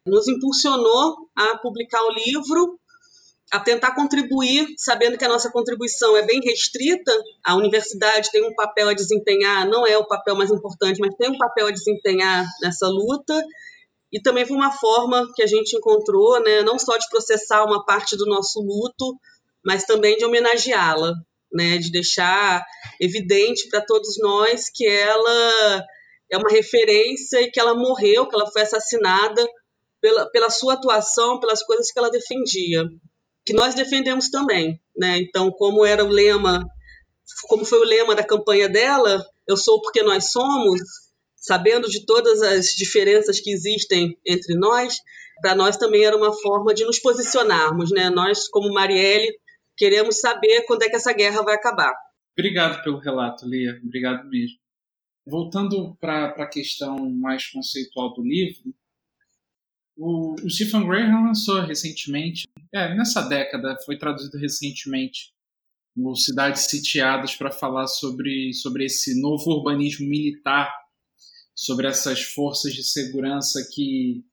nos impulsionou a publicar o livro a tentar contribuir, sabendo que a nossa contribuição é bem restrita, a universidade tem um papel a desempenhar, não é o papel mais importante, mas tem um papel a desempenhar nessa luta, e também foi uma forma que a gente encontrou, né, não só de processar uma parte do nosso luto, mas também de homenageá-la, né, de deixar evidente para todos nós que ela é uma referência e que ela morreu, que ela foi assassinada pela, pela sua atuação, pelas coisas que ela defendia que nós defendemos também, né? Então, como era o lema, como foi o lema da campanha dela, eu sou porque nós somos, sabendo de todas as diferenças que existem entre nós, para nós também era uma forma de nos posicionarmos, né? Nós, como Marielle, queremos saber quando é que essa guerra vai acabar. Obrigado pelo relato, Lia. Obrigado mesmo. Voltando para a questão mais conceitual do livro, o, o Stephen Graham lançou recentemente, é, nessa década, foi traduzido recentemente no Cidades Sitiadas para falar sobre, sobre esse novo urbanismo militar, sobre essas forças de segurança que,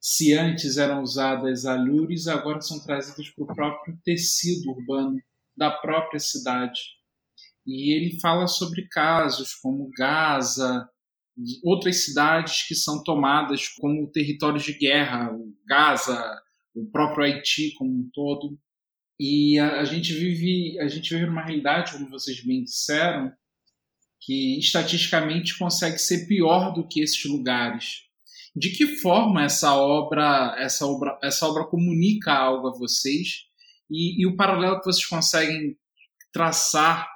se antes eram usadas a lures, agora são trazidas para o próprio tecido urbano da própria cidade. E ele fala sobre casos como Gaza, outras cidades que são tomadas como territórios de guerra, Gaza, o próprio Haiti como um todo. E a, a, gente vive a gente vive numa realidade, como vocês bem disseram, que estatisticamente consegue ser pior do que esses lugares. De que forma essa obra essa obra essa obra comunica algo a vocês e, e o paralelo que vocês conseguem traçar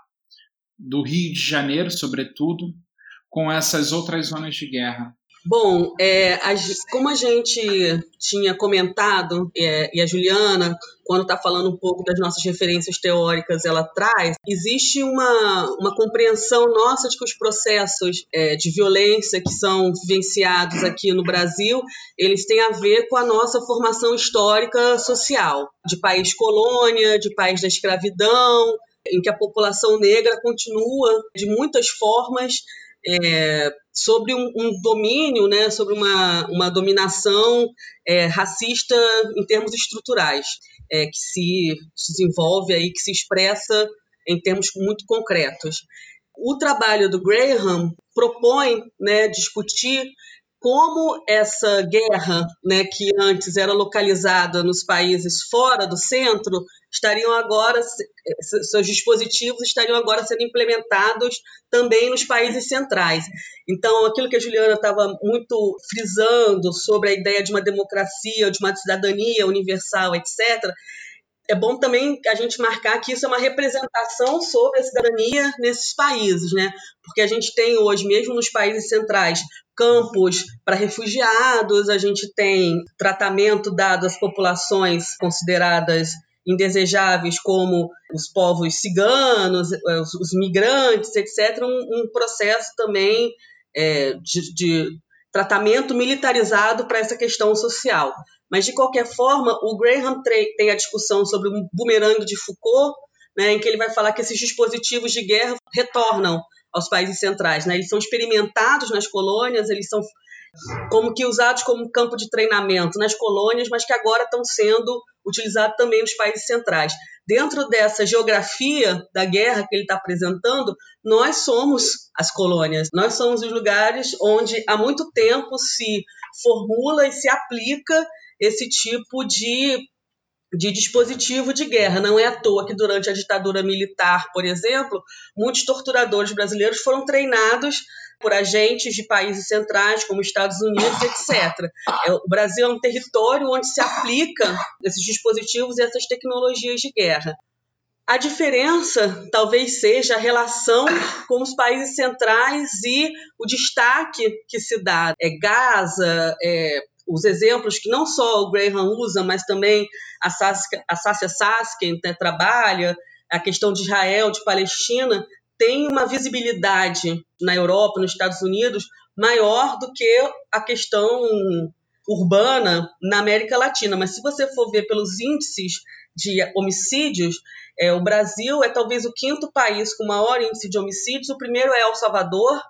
do Rio de Janeiro, sobretudo, com essas outras zonas de guerra? Bom, é, como a gente tinha comentado, é, e a Juliana, quando está falando um pouco das nossas referências teóricas, ela traz, existe uma, uma compreensão nossa de que os processos é, de violência que são vivenciados aqui no Brasil, eles têm a ver com a nossa formação histórica social, de país colônia, de país da escravidão, em que a população negra continua, de muitas formas, é, sobre um, um, domínio, né, sobre uma, uma dominação é, racista em termos estruturais, é, que se desenvolve aí, que se expressa em termos muito concretos. O trabalho do Graham propõe né, discutir como essa guerra, né, que antes era localizada nos países fora do centro, estariam agora seus dispositivos estariam agora sendo implementados também nos países centrais. Então, aquilo que a Juliana estava muito frisando sobre a ideia de uma democracia, de uma cidadania universal, etc., é bom também a gente marcar que isso é uma representação sobre a cidadania nesses países, né? Porque a gente tem hoje, mesmo nos países centrais, campos para refugiados, a gente tem tratamento dado às populações consideradas indesejáveis como os povos ciganos, os, os migrantes, etc., um, um processo também é, de, de tratamento militarizado para essa questão social. Mas, de qualquer forma, o Graham tem a discussão sobre o bumerangue de Foucault, né, em que ele vai falar que esses dispositivos de guerra retornam aos países centrais. Né? Eles são experimentados nas colônias, eles são como que usados como campo de treinamento nas colônias, mas que agora estão sendo utilizados também nos países centrais. Dentro dessa geografia da guerra que ele está apresentando, nós somos as colônias, nós somos os lugares onde há muito tempo se formula e se aplica esse tipo de de dispositivo de guerra. Não é à toa que durante a ditadura militar, por exemplo, muitos torturadores brasileiros foram treinados por agentes de países centrais, como Estados Unidos, etc. É, o Brasil é um território onde se aplica esses dispositivos e essas tecnologias de guerra. A diferença talvez seja a relação com os países centrais e o destaque que se dá. É Gaza, é os exemplos que não só o Graham usa, mas também a Saskia, a né, trabalha, a questão de Israel, de Palestina, tem uma visibilidade na Europa, nos Estados Unidos, maior do que a questão urbana na América Latina. Mas se você for ver pelos índices de homicídios, é, o Brasil é talvez o quinto país com maior índice de homicídios. O primeiro é El Salvador,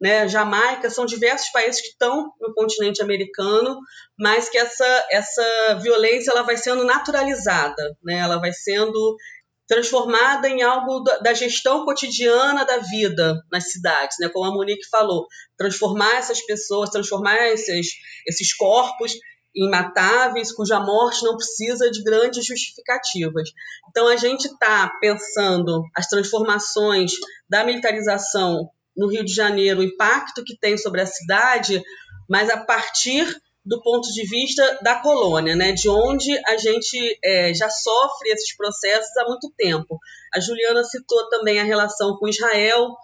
né, Jamaica, são diversos países que estão no continente americano, mas que essa, essa violência ela vai sendo naturalizada, né, ela vai sendo transformada em algo da gestão cotidiana da vida nas cidades, né, como a Monique falou, transformar essas pessoas, transformar esses, esses corpos imatáveis, cuja morte não precisa de grandes justificativas. Então, a gente está pensando as transformações da militarização no Rio de Janeiro, o impacto que tem sobre a cidade, mas a partir do ponto de vista da colônia, né, de onde a gente é, já sofre esses processos há muito tempo. A Juliana citou também a relação com Israel,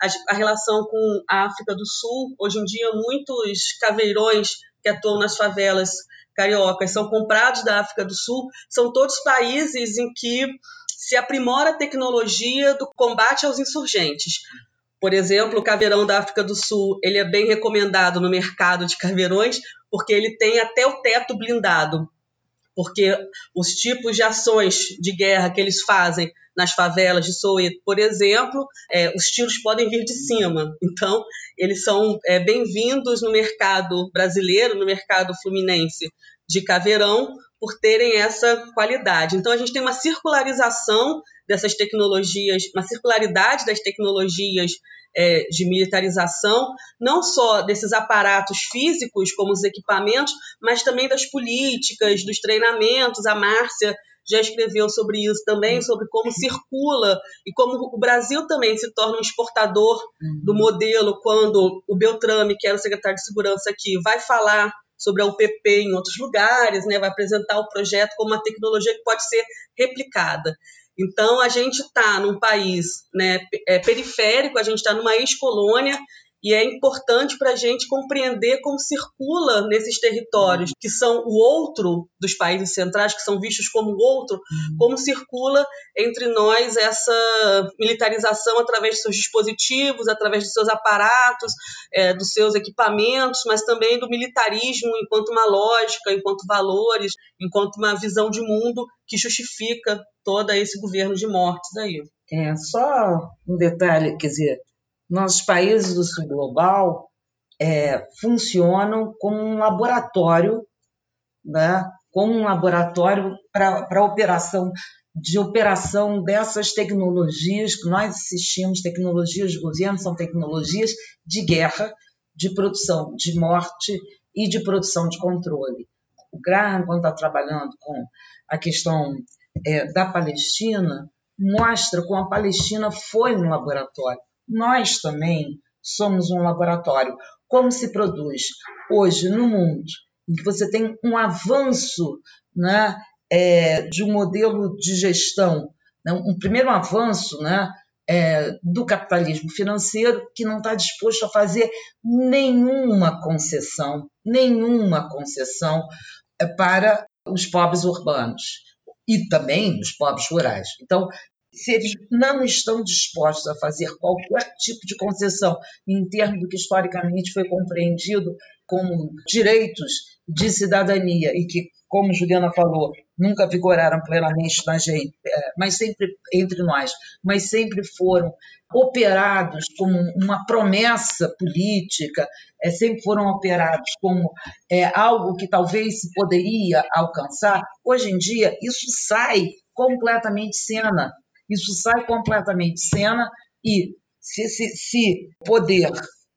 a, a relação com a África do Sul. Hoje em dia, muitos caveirões que atuam nas favelas cariocas são comprados da África do Sul. São todos países em que se aprimora a tecnologia do combate aos insurgentes. Por exemplo, o caveirão da África do Sul, ele é bem recomendado no mercado de caveirões, porque ele tem até o teto blindado. Porque os tipos de ações de guerra que eles fazem nas favelas de Soweto, por exemplo, é, os tiros podem vir de cima. Então, eles são é, bem-vindos no mercado brasileiro, no mercado fluminense de caveirão, por terem essa qualidade. Então, a gente tem uma circularização dessas tecnologias, uma circularidade das tecnologias é, de militarização, não só desses aparatos físicos, como os equipamentos, mas também das políticas, dos treinamentos. A Márcia já escreveu sobre isso também, sobre como circula e como o Brasil também se torna um exportador do modelo quando o Beltrame, que era o secretário de segurança aqui, vai falar sobre a UPP em outros lugares, né, vai apresentar o projeto como uma tecnologia que pode ser replicada. Então, a gente está num país né, é, periférico, a gente está numa ex-colônia, e é importante para a gente compreender como circula nesses territórios, que são o outro dos países centrais, que são vistos como outro, uhum. como circula entre nós essa militarização através de seus dispositivos, através de seus aparatos, é, dos seus equipamentos, mas também do militarismo enquanto uma lógica, enquanto valores, enquanto uma visão de mundo que justifica todo esse governo de mortes aí. É, só um detalhe, quer dizer, nossos países do sul global é, funcionam como um laboratório, né, como um laboratório para operação de operação dessas tecnologias que nós assistimos, tecnologias de governo, são tecnologias de guerra, de produção de morte e de produção de controle. O Graham, quando está trabalhando com a questão é, da Palestina, mostra como a Palestina foi um laboratório nós também somos um laboratório. Como se produz hoje no mundo, em que você tem um avanço né, é, de um modelo de gestão, né, um primeiro avanço né, é, do capitalismo financeiro que não está disposto a fazer nenhuma concessão, nenhuma concessão é, para os pobres urbanos. e também dos povos rurais. Então, se eles não estão dispostos a fazer qualquer tipo de concessão em termos do que historicamente foi compreendido como direitos de cidadania e que, como Juliana falou, nunca vigoraram plenamente na gente, é, mas sempre entre nós, mas sempre foram operados como uma promessa política, é, sempre foram operados como é, algo que talvez se poderia alcançar. Hoje em dia, isso sai completamente cena isso sai completamente de cena e se, se, se poder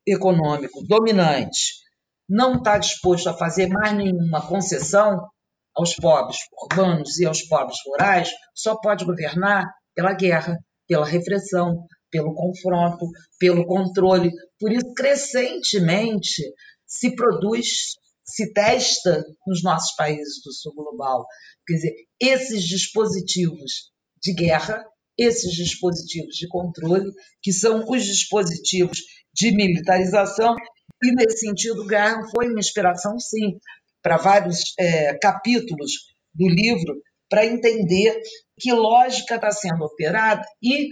econômico dominante não está disposto a fazer mais nenhuma concessão aos pobres urbanos e aos pobres rurais, só pode governar pela guerra, pela repressão, pelo confronto, pelo controle. Por isso, crescentemente, se produz, se testa nos nossos países do sul global. Quer dizer, esses dispositivos de guerra esses dispositivos de controle, que são os dispositivos de militarização, e nesse sentido, Graham foi uma inspiração, sim, para vários é, capítulos do livro, para entender que lógica está sendo operada e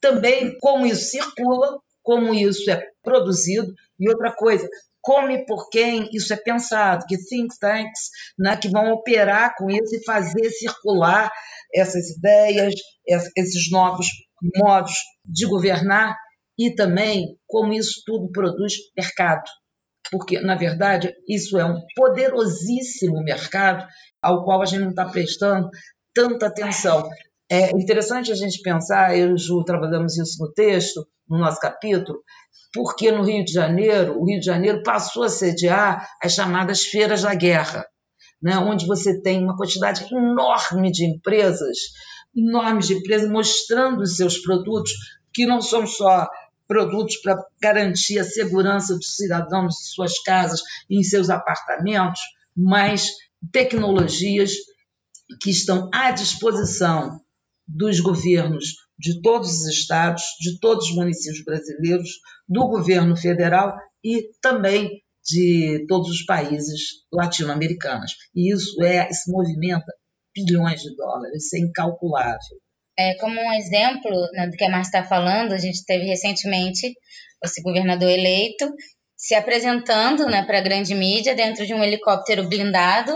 também como isso circula, como isso é produzido, e outra coisa, como e por quem isso é pensado, que think tanks né, que vão operar com isso e fazer circular essas ideias, esses novos modos de governar e também como isso tudo produz mercado. Porque, na verdade, isso é um poderosíssimo mercado ao qual a gente não está prestando tanta atenção. É interessante a gente pensar, eu e o Ju trabalhamos isso no texto, no nosso capítulo, porque no Rio de Janeiro, o Rio de Janeiro passou a sediar as chamadas feiras da guerra né, onde você tem uma quantidade enorme de empresas, enormes de empresas mostrando os seus produtos, que não são só produtos para garantir a segurança dos cidadãos em suas casas em seus apartamentos, mas tecnologias que estão à disposição dos governos de todos os estados, de todos os municípios brasileiros, do governo federal e também de todos os países latino-americanos. E isso é, isso movimenta bilhões de dólares, isso é incalculável. É, como um exemplo né, do que a Márcia está falando, a gente teve recentemente esse governador eleito se apresentando né, para a grande mídia dentro de um helicóptero blindado,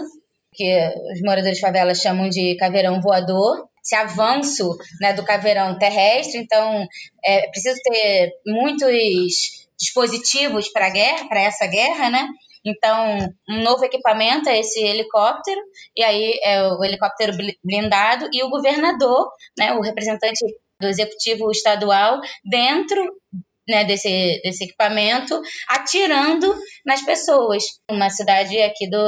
que os moradores de favela chamam de caveirão voador, esse avanço né, do caveirão terrestre, então é preciso ter muitos dispositivos para guerra, para essa guerra, né? Então, um novo equipamento é esse helicóptero, e aí é o helicóptero blindado e o governador, né, o representante do executivo estadual, dentro né, desse, desse equipamento, atirando nas pessoas. Uma cidade aqui do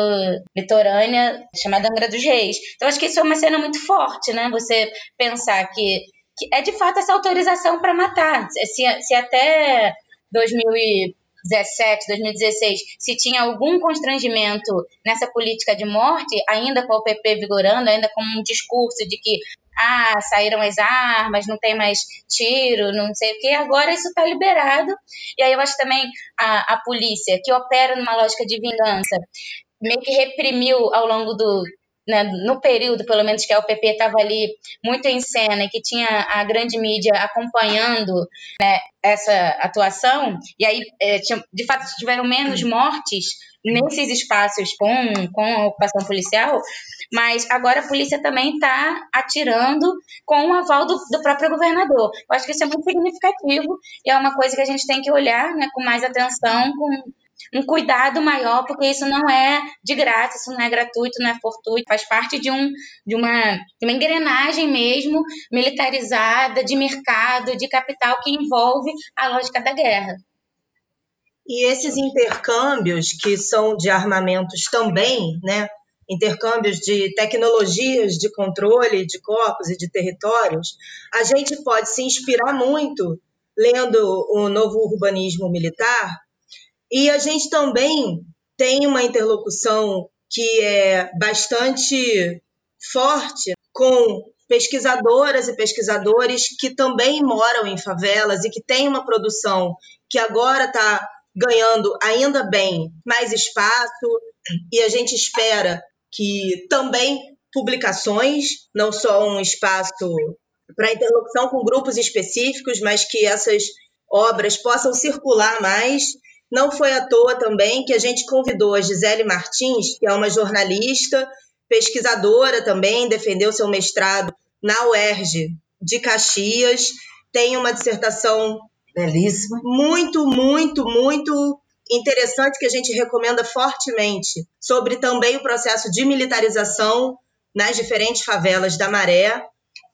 litorânea chamada Angra dos Reis. Então, acho que isso é uma cena muito forte, né? Você pensar que, que é de fato essa autorização para matar. Se, se até 2017, 2016, se tinha algum constrangimento nessa política de morte, ainda com o PP vigorando, ainda com um discurso de que ah, saíram as armas, não tem mais tiro, não sei o que, agora isso está liberado. E aí eu acho também a, a polícia, que opera numa lógica de vingança, meio que reprimiu ao longo do, né, no período, pelo menos, que a UPP estava ali muito em cena e que tinha a grande mídia acompanhando né, essa atuação, e aí, tinha, de fato, tiveram menos mortes nesses espaços com, com a ocupação policial, mas agora a polícia também está atirando com o aval do, do, próprio governador. Eu acho que isso é muito significativo e é uma coisa que a gente tem que olhar né, com mais atenção, com, um cuidado maior, porque isso não é de graça, isso não é gratuito, não é fortuito, faz parte de, um, de, uma, de uma engrenagem mesmo militarizada, de mercado, de capital que envolve a lógica da guerra. E esses intercâmbios que são de armamentos também, né? intercâmbios de tecnologias de controle de corpos e de territórios, a gente pode se inspirar muito lendo o novo urbanismo militar, e a gente também tem uma interlocução que é bastante forte com pesquisadoras e pesquisadores que também moram em favelas e que têm uma produção que agora está ganhando ainda bem mais espaço e a gente espera que também publicações, não só um espaço para interlocução com grupos específicos, mas que essas obras possam circular mais. Não foi à toa também que a gente convidou a Gisele Martins, que é uma jornalista, pesquisadora também, defendeu seu mestrado na UERJ de Caxias, tem uma dissertação belíssima, muito, muito, muito interessante que a gente recomenda fortemente sobre também o processo de militarização nas diferentes favelas da Maré.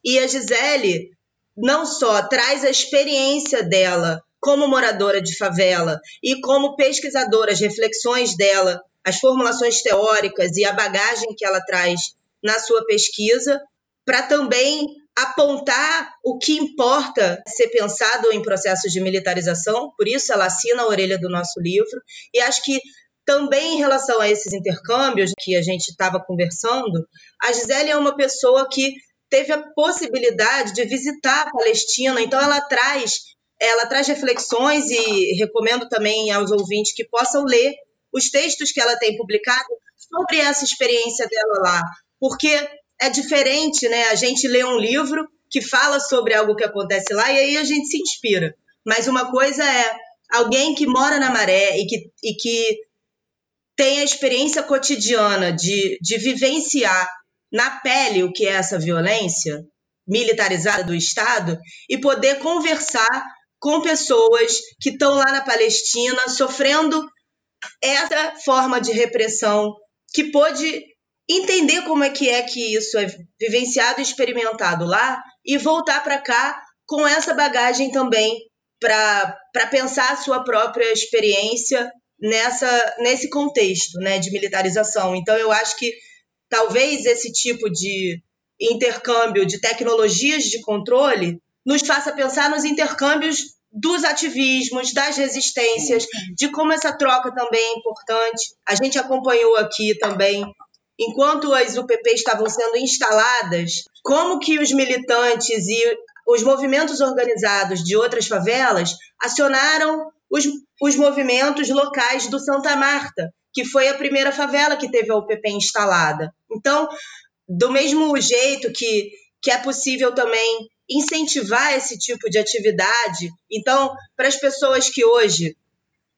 E a Gisele não só traz a experiência dela como moradora de favela e como pesquisadora, as reflexões dela, as formulações teóricas e a bagagem que ela traz na sua pesquisa, para também apontar o que importa ser pensado em processos de militarização, por isso ela assina a orelha do nosso livro, e acho que também em relação a esses intercâmbios que a gente estava conversando, a Gisele é uma pessoa que teve a possibilidade de visitar a Palestina, então ela traz, ela traz reflexões e recomendo também aos ouvintes que possam ler os textos que ela tem publicado sobre essa experiência dela lá, porque é diferente, né? A gente lê um livro que fala sobre algo que acontece lá e aí a gente se inspira. Mas uma coisa é alguém que mora na maré e que, e que tem a experiência cotidiana de, de vivenciar na pele o que é essa violência militarizada do Estado e poder conversar com pessoas que estão lá na Palestina sofrendo essa forma de repressão que pôde entender como é que é que isso é vivenciado e experimentado lá e voltar para cá com essa bagagem também para pensar a sua própria experiência nessa nesse contexto né, de militarização. Então, eu acho que talvez esse tipo de intercâmbio de tecnologias de controle nos faça pensar nos intercâmbios dos ativismos, das resistências, de como essa troca também é importante. A gente acompanhou aqui também enquanto as UPPs estavam sendo instaladas, como que os militantes e os movimentos organizados de outras favelas acionaram os, os movimentos locais do Santa Marta, que foi a primeira favela que teve a UPP instalada. Então, do mesmo jeito que, que é possível também incentivar esse tipo de atividade, então, para as pessoas que hoje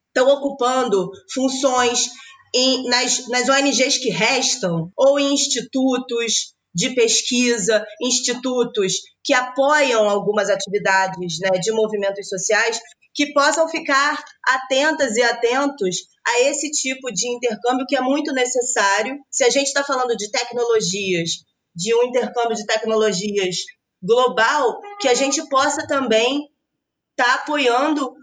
estão ocupando funções em, nas, nas ONGs que restam, ou em institutos de pesquisa, institutos que apoiam algumas atividades né, de movimentos sociais, que possam ficar atentas e atentos a esse tipo de intercâmbio que é muito necessário. Se a gente está falando de tecnologias, de um intercâmbio de tecnologias global, que a gente possa também estar tá apoiando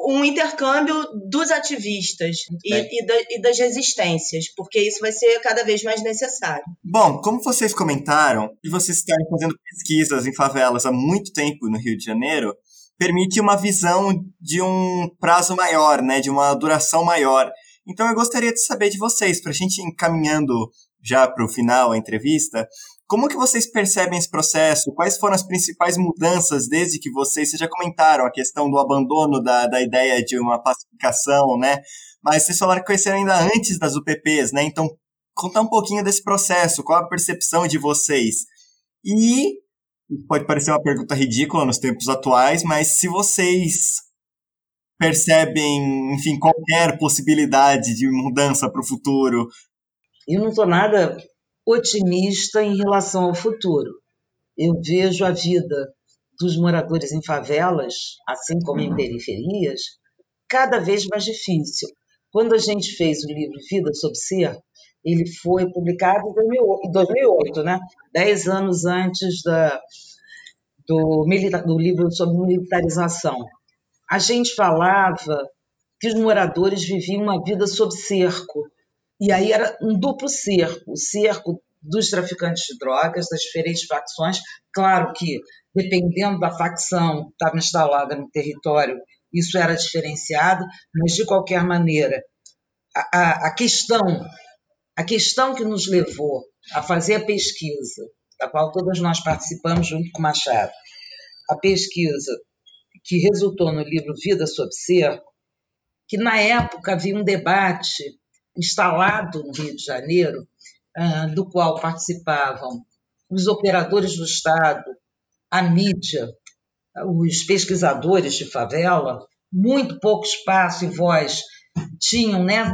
um intercâmbio dos ativistas e, e, da, e, das resistências, porque isso vai ser cada vez mais necessário. Bom, como vocês comentaram, e vocês estão fazendo pesquisas em favelas há muito tempo no Rio de Janeiro, permite uma visão de um prazo maior, né, de uma duração maior. Então eu gostaria de saber de vocês, para a gente encaminhando já para o final a entrevista, como que vocês percebem esse processo? Quais foram as principais mudanças desde que vocês, vocês já comentaram a questão do abandono da, da ideia de uma pacificação, né? Mas vocês falaram que conheceram ainda antes das UPPs, né? Então, contar um pouquinho desse processo, qual a percepção de vocês? E pode parecer uma pergunta ridícula nos tempos atuais, mas se vocês percebem, enfim, qualquer possibilidade de mudança para o futuro. Eu não estou nada otimista em relação ao futuro. Eu vejo a vida dos moradores em favelas, assim como em periferias, cada vez mais difícil. Quando a gente fez o livro Vida sob Ser, ele foi publicado em 2008, né? dez anos antes da, do, do livro sobre militarização. A gente falava que os moradores viviam uma vida sob cerco, e aí era um duplo cerco, o cerco dos traficantes de drogas, das diferentes facções. Claro que, dependendo da facção que estava instalada no território, isso era diferenciado, mas, de qualquer maneira, a, a, a questão, a questão que nos levou a fazer a pesquisa, da qual todos nós participamos junto com Machado, a pesquisa que resultou no livro Vida sob Cerco, que na época havia um debate instalado no Rio de Janeiro uh, do qual participavam os operadores do Estado, a mídia, os pesquisadores de favela, muito pouco espaço e voz tinham né,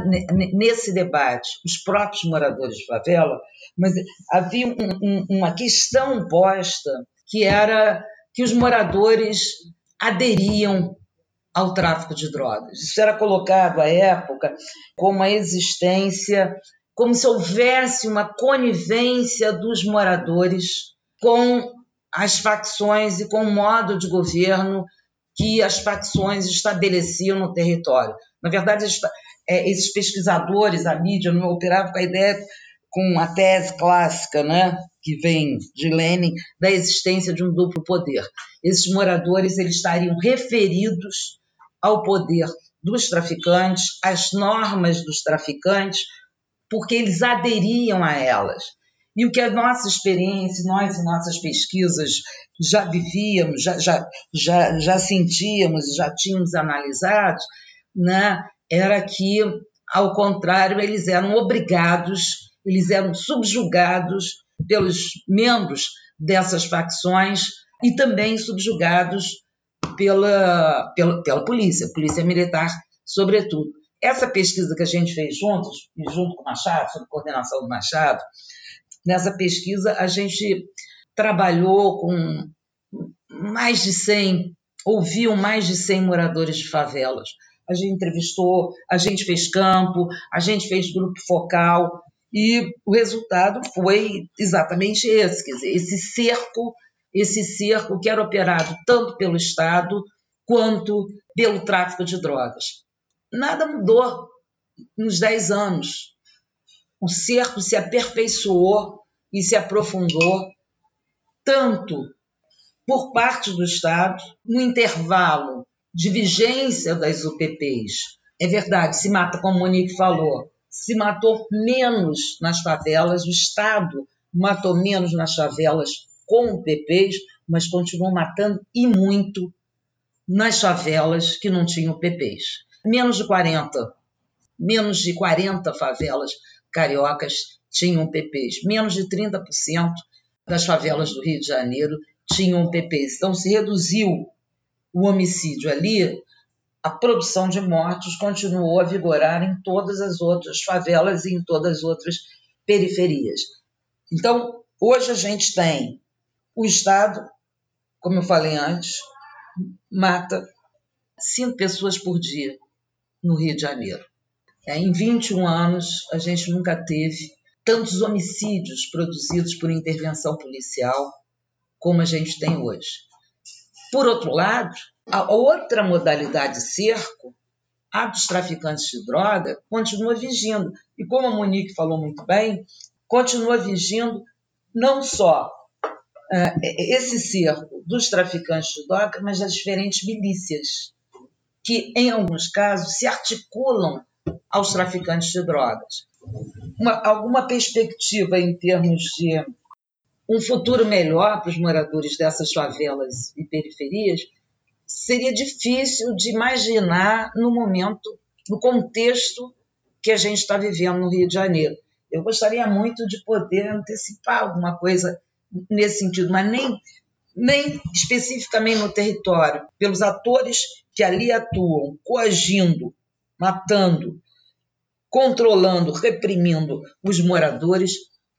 nesse debate os próprios moradores de favela, mas havia um, um, uma questão posta que era que os moradores aderiam ao tráfico de drogas. Isso era colocado à época como a existência, como se houvesse uma conivência dos moradores com as facções e com o modo de governo que as facções estabeleciam no território. Na verdade, é, esses pesquisadores, a mídia, não operavam com a ideia, com a tese clássica, né, que vem de Lenin, da existência de um duplo poder. Esses moradores eles estariam referidos ao poder dos traficantes, às normas dos traficantes, porque eles aderiam a elas. E o que a nossa experiência, nós e nossas pesquisas já vivíamos, já, já, já, já sentíamos, já tínhamos analisado, né, era que, ao contrário, eles eram obrigados, eles eram subjugados pelos membros dessas facções e também subjugados pela, pela, pela polícia, polícia militar, sobretudo. Essa pesquisa que a gente fez juntos, junto com o Machado, sob coordenação do Machado, nessa pesquisa a gente trabalhou com mais de 100, ouviu mais de 100 moradores de favelas. A gente entrevistou, a gente fez campo, a gente fez grupo focal e o resultado foi exatamente esse, quer dizer, esse cerco, esse cerco que era operado tanto pelo Estado quanto pelo tráfico de drogas. Nada mudou nos 10 anos. O cerco se aperfeiçoou e se aprofundou tanto por parte do Estado, no intervalo de vigência das UPPs. É verdade, se mata, como Monique falou, se matou menos nas favelas, o Estado matou menos nas favelas com UPPs, mas continuou matando e muito nas favelas que não tinham PPs. Menos de 40, menos de 40 favelas cariocas tinham PPs, menos de 30% das favelas do Rio de Janeiro tinham PPs. Então se reduziu o homicídio ali, a produção de mortos continuou a vigorar em todas as outras favelas e em todas as outras periferias. Então, hoje a gente tem o Estado, como eu falei antes, mata cinco pessoas por dia no Rio de Janeiro. É, em 21 anos, a gente nunca teve tantos homicídios produzidos por intervenção policial como a gente tem hoje. Por outro lado, a outra modalidade de cerco, a dos traficantes de droga, continua vigindo. E como a Monique falou muito bem, continua vigindo não só uh, esse cerco dos traficantes de droga, mas das diferentes milícias, que em alguns casos se articulam aos traficantes de drogas. Uma, alguma perspectiva em termos de um futuro melhor para os moradores dessas favelas e periferias, seria difícil de imaginar no momento, no contexto que a gente está vivendo no Rio de Janeiro. Eu gostaria muito de poder antecipar alguma coisa nesse sentido, mas nem, nem especificamente no território, pelos atores que ali atuam, coagindo, matando, controlando, reprimindo os moradores,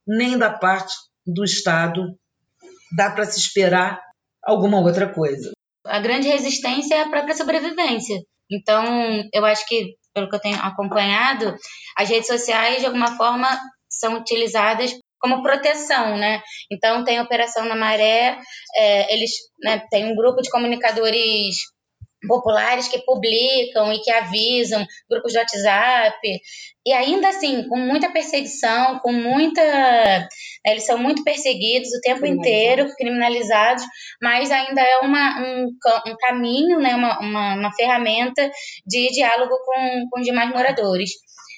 nem da parte do Estado dá para se esperar alguma outra coisa. A grande resistência é a própria sobrevivência. Então, eu acho que, pelo que eu tenho acompanhado, as redes sociais, de alguma forma, são utilizadas como proteção, né? Então, tem a Operação na Maré, é, eles né, têm um grupo de comunicadores populares que publicam e que avisam, grupos de WhatsApp, e ainda assim, com muita perseguição, com muita. Né, eles são muito perseguidos o tempo inteiro, criminalizados, mas ainda é uma, um, um caminho, né, uma, uma, uma ferramenta de diálogo com, com os demais moradores.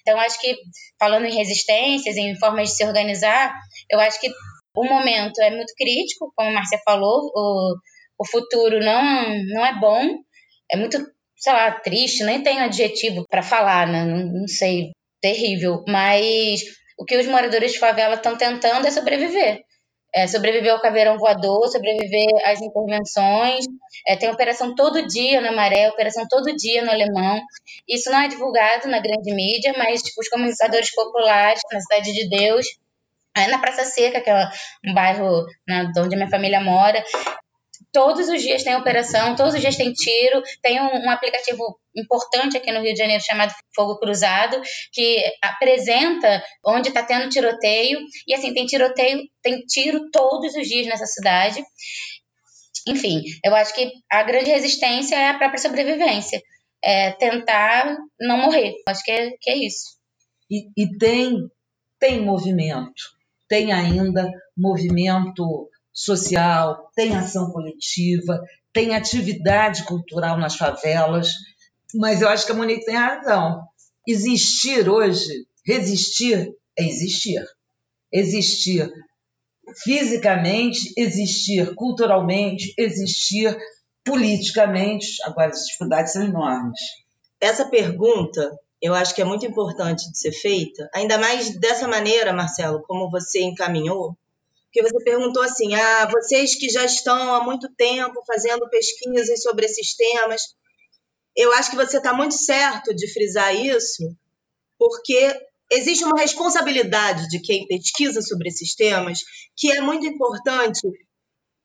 Então, acho que, falando em resistências, em formas de se organizar, eu acho que o momento é muito crítico, como a Márcia falou, o, o futuro não, não é bom, é muito, sei lá, triste, nem tenho adjetivo para falar, né? Não, não sei, terrível, mas o que os moradores de favela estão tentando é sobreviver. É, sobreviver ao caveirão voador, sobreviver às intervenções. É, tem operação todo dia na Maré, operação todo dia no Alemão. Isso não é divulgado na grande mídia, mas tipo, os comunicadores populares na Cidade de Deus, é, na Praça Seca, que é um bairro né, onde a minha família mora, todos os dias tem operação, todos os dias tem tiro. Tem um, um, aplicativo importante aqui no Rio de Janeiro chamado Fogo Cruzado, que apresenta onde está tendo tiroteio. E assim, tem tiroteio, tem tiro todos os dias nessa cidade. Enfim, eu acho que a grande resistência é a própria sobrevivência. É tentar não morrer. Acho que é, que é isso. E, e tem, tem movimento. Tem ainda movimento social, tem ação coletiva, tem atividade cultural nas favelas. Mas eu acho que a Monique tem razão. Existir hoje, resistir, é existir. Existir fisicamente, existir culturalmente, existir politicamente. Agora, as dificuldades são enormes. Essa pergunta eu acho que é muito importante de ser feita, ainda mais dessa maneira, Marcelo, como você encaminhou, porque você perguntou assim: ah, vocês que já estão há muito tempo fazendo pesquisas sobre esses temas, eu acho que você está muito certo de frisar isso, porque existe uma responsabilidade de quem pesquisa sobre esses temas que é muito importante,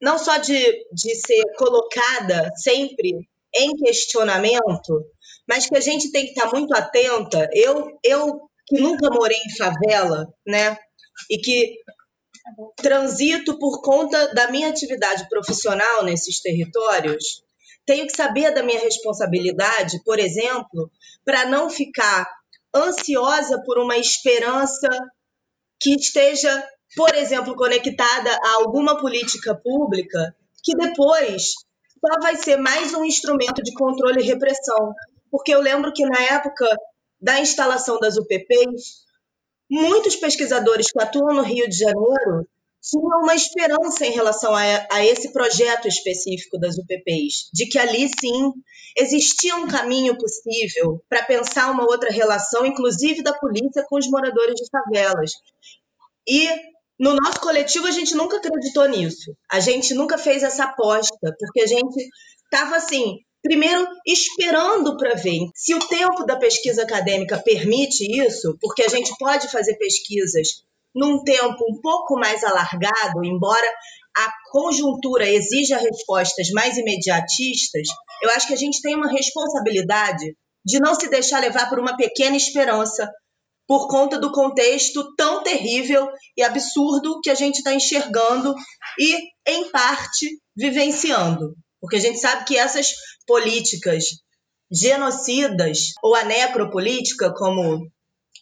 não só de, de ser colocada sempre em questionamento, mas que a gente tem que estar tá muito atenta. Eu, eu que nunca morei em favela, né? E que transito por conta da minha atividade profissional nesses territórios, tenho que saber da minha responsabilidade, por exemplo, para não ficar ansiosa por uma esperança que esteja, por exemplo, conectada a alguma política pública que depois só vai ser mais um instrumento de controle e repressão. Porque eu lembro que na época da instalação das UPPs, muitos pesquisadores que atuam no Rio de Janeiro tinham uma esperança em relação a, a, esse projeto específico das UPPs, de que ali sim existia um caminho possível para pensar uma outra relação, inclusive da polícia com os moradores de favelas. E no nosso coletivo a gente nunca acreditou nisso, a gente nunca fez essa aposta, porque a gente estava assim, primeiro esperando para ver se o tempo da pesquisa acadêmica permite isso, porque a gente pode fazer pesquisas num tempo um pouco mais alargado, embora a conjuntura exija respostas mais imediatistas, eu acho que a gente tem uma responsabilidade de não se deixar levar por uma pequena esperança por conta do contexto tão terrível e absurdo que a gente está enxergando e, em parte, vivenciando. Porque a gente sabe que essas políticas genocidas ou a necropolítica, como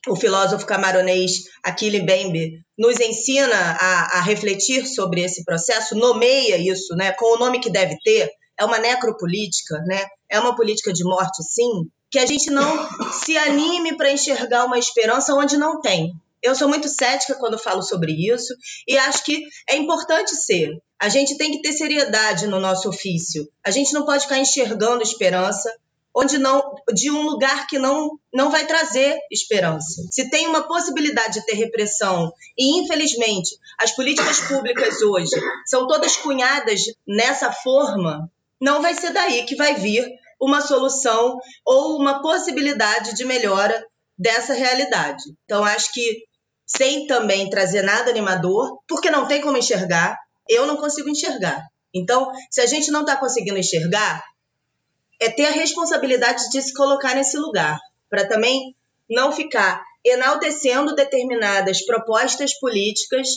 o filósofo camaronês Achille Mbembe nos ensina a, a, refletir sobre esse processo, nomeia isso, né, com o nome que deve ter, é uma necropolítica, né, é uma política de morte, sim, que a gente não se anime para enxergar uma esperança onde não tem. Eu sou muito cética quando falo sobre isso e acho que é importante ser. A gente tem que ter seriedade no nosso ofício. A gente não pode ficar enxergando esperança onde não de um lugar que não não vai trazer esperança. Se tem uma possibilidade de ter repressão e infelizmente as políticas públicas hoje são todas cunhadas nessa forma, não vai ser daí que vai vir uma solução ou uma possibilidade de melhora dessa realidade. Então acho que sem também trazer nada animador, porque não tem como enxergar, eu não consigo enxergar. Então, se a gente não está conseguindo enxergar, é ter a responsabilidade de se colocar nesse lugar, para também não ficar enaltecendo determinadas propostas políticas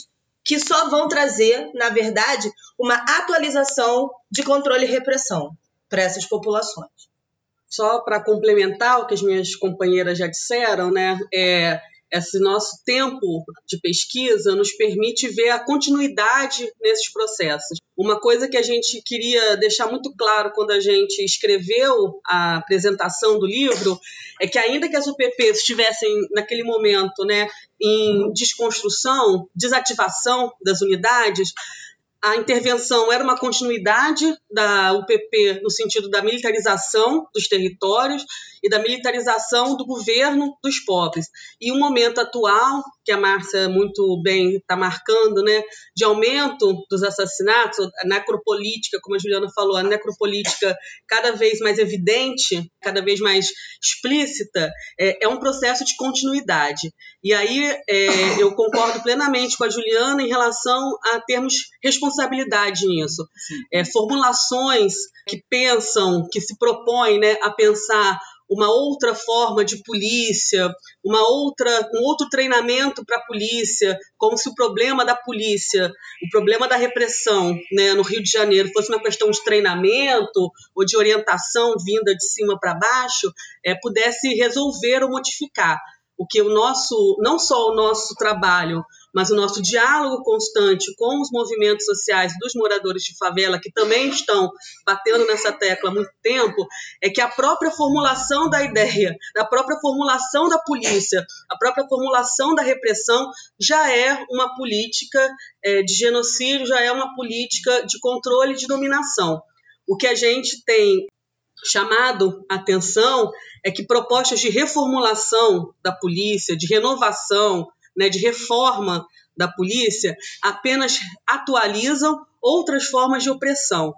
que só vão trazer, na verdade, uma atualização de controle e repressão para essas populações. Só para complementar o que as minhas companheiras já disseram, né, é, esse nosso tempo de pesquisa nos permite ver a continuidade nesses processos. Uma coisa que a gente queria deixar muito claro quando a gente escreveu a apresentação do livro é que ainda que as UPPs estivessem naquele momento, né, em desconstrução, desativação das unidades, a intervenção era uma continuidade da UPP no sentido da militarização dos territórios e da militarização do governo dos pobres. E o momento atual que a Márcia muito bem está marcando, né, de aumento dos assassinatos, a necropolítica, como a Juliana falou, a necropolítica cada vez mais evidente, cada vez mais explícita, é, é um processo de continuidade. E aí é, eu concordo plenamente com a Juliana em relação a termos responsabilidade nisso. É, formulações que pensam, que se propõem né, a pensar uma outra forma de polícia, uma outra, um outro treinamento para a polícia, como se o problema da polícia, o problema da repressão né, no Rio de Janeiro fosse uma questão de treinamento ou de orientação vinda de cima para baixo, é, pudesse resolver ou modificar. O que o nosso, não só o nosso trabalho, mas o nosso diálogo constante com os movimentos sociais dos moradores de favela, que também estão batendo nessa tecla há muito tempo, é que a própria formulação da ideia, a própria formulação da polícia, a própria formulação da repressão já é uma política é, de genocídio, já é uma política de controle de dominação. O que a gente tem chamado atenção é que propostas de reformulação da polícia, de renovação, né, de reforma da polícia apenas atualizam outras formas de opressão.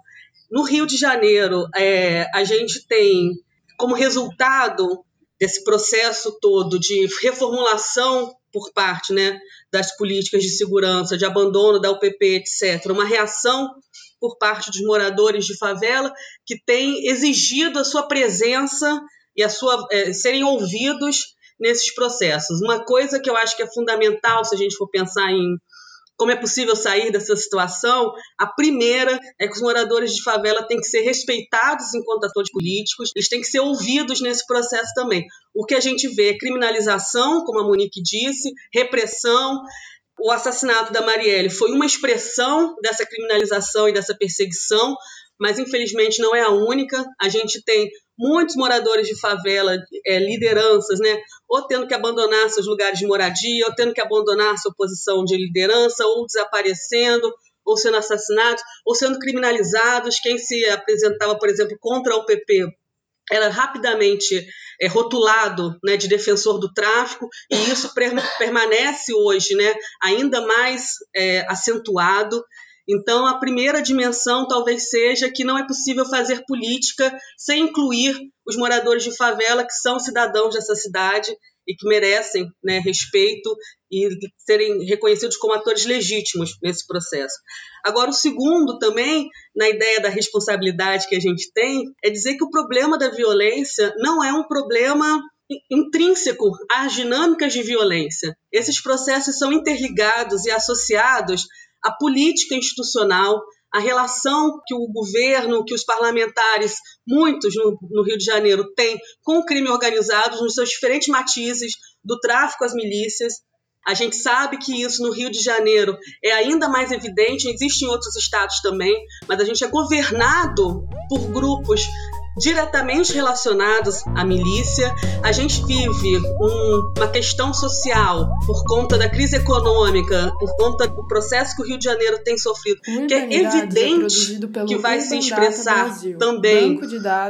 No Rio de Janeiro, é, a gente tem como resultado desse processo todo de reformulação por parte né, das políticas de segurança, de abandono da UPP, etc., uma reação por parte dos moradores de favela que tem exigido a sua presença e a sua é, serem ouvidos nesses processos. Uma coisa que eu acho que é fundamental, se a gente for pensar em como é possível sair dessa situação, a primeira é que os moradores de favela têm que ser respeitados enquanto atores políticos, eles têm que ser ouvidos nesse processo também. O que a gente vê é criminalização, como a Monique disse, repressão. O assassinato da Marielle foi uma expressão dessa criminalização e dessa perseguição, mas infelizmente não é a única. A gente tem muitos moradores de favela, é, lideranças, né, ou tendo que abandonar seus lugares de moradia, ou tendo que abandonar sua posição de liderança, ou desaparecendo, ou sendo assassinados, ou sendo criminalizados. Quem se apresentava, por exemplo, contra o PP era rapidamente é, rotulado né, de defensor do tráfico, e isso permanece hoje né, ainda mais é, acentuado. Então, a primeira dimensão talvez seja que não é possível fazer política sem incluir os moradores de favela, que são cidadãos dessa cidade e que merecem né, respeito e serem reconhecidos como atores legítimos nesse processo. Agora, o segundo também, na ideia da responsabilidade que a gente tem, é dizer que o problema da violência não é um problema intrínseco às dinâmicas de violência. Esses processos são interligados e associados a política institucional, a relação que o governo, que os parlamentares, muitos no, no, Rio de Janeiro, têm com o crime organizado, nos seus diferentes matizes, do tráfico às milícias. A gente sabe que isso no Rio de Janeiro é ainda mais evidente, existe em outros estados também, mas a gente é governado por grupos diretamente relacionados à milícia. A gente vive um, uma questão social por conta da crise econômica, por conta do processo que o Rio de Janeiro tem sofrido, que é, é evidente é que vai se expressar também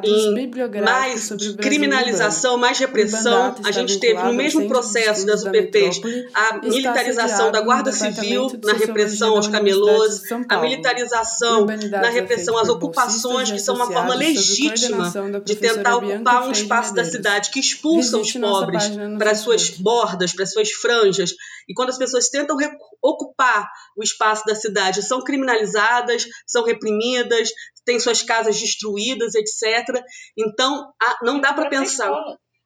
em mais criminalização, mais repressão. A gente teve no mesmo processo das UPPs a militarização da Guarda Civil na repressão aos camelôs, a militarização na repressão às ocupações, que são uma forma legítima de tentar ocupar um espaço da cidade que expulsa os pobres para as suas bordas, para as suas franjas. E quando as pessoas tentam ocupar o espaço da cidade, são criminalizadas, são reprimidas, têm suas casas destruídas, etc. Então, não dá para pensar.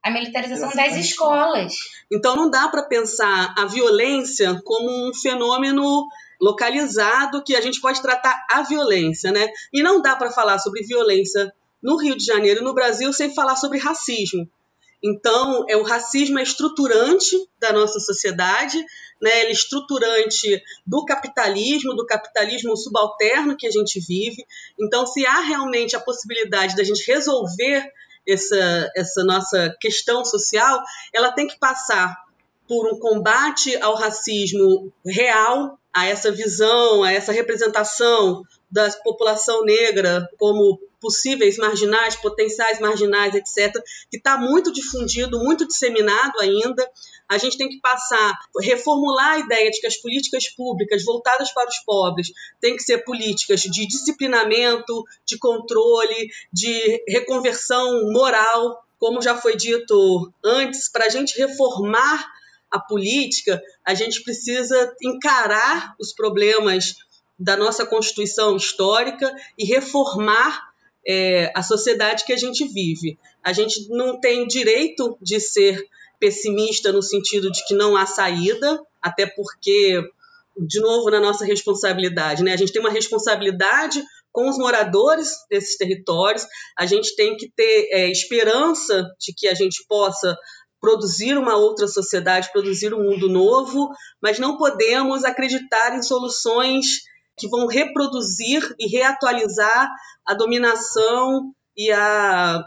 A militarização das escolas. Então, não dá para pensar a violência como um fenômeno localizado que a gente pode tratar a violência, né? E não dá para falar sobre violência no Rio de Janeiro no Brasil sem falar sobre racismo. Então, é o racismo é estruturante da nossa sociedade, né? Ele é estruturante do capitalismo, do capitalismo subalterno que a gente vive. Então, se há realmente a possibilidade da gente resolver essa, essa nossa questão social, ela tem que passar por um combate ao racismo real, a essa visão, a essa representação da população negra como possíveis marginais, potenciais marginais, etc., que está muito difundido, muito disseminado ainda. A gente tem que passar, reformular a ideia de que as políticas públicas voltadas para os pobres têm que ser políticas de disciplinamento, de controle, de reconversão moral, como já foi dito antes, para a gente reformar a política, a gente precisa encarar os problemas da nossa Constituição histórica e reformar é, a sociedade que a gente vive. A gente não tem direito de ser pessimista no sentido de que não há saída, até porque, de novo, na nossa responsabilidade, né? A gente tem uma responsabilidade com os moradores desses territórios, a gente tem que ter é, esperança de que a gente possa produzir uma outra sociedade, produzir um mundo novo, mas não podemos acreditar em soluções que vão reproduzir e reatualizar a dominação e a,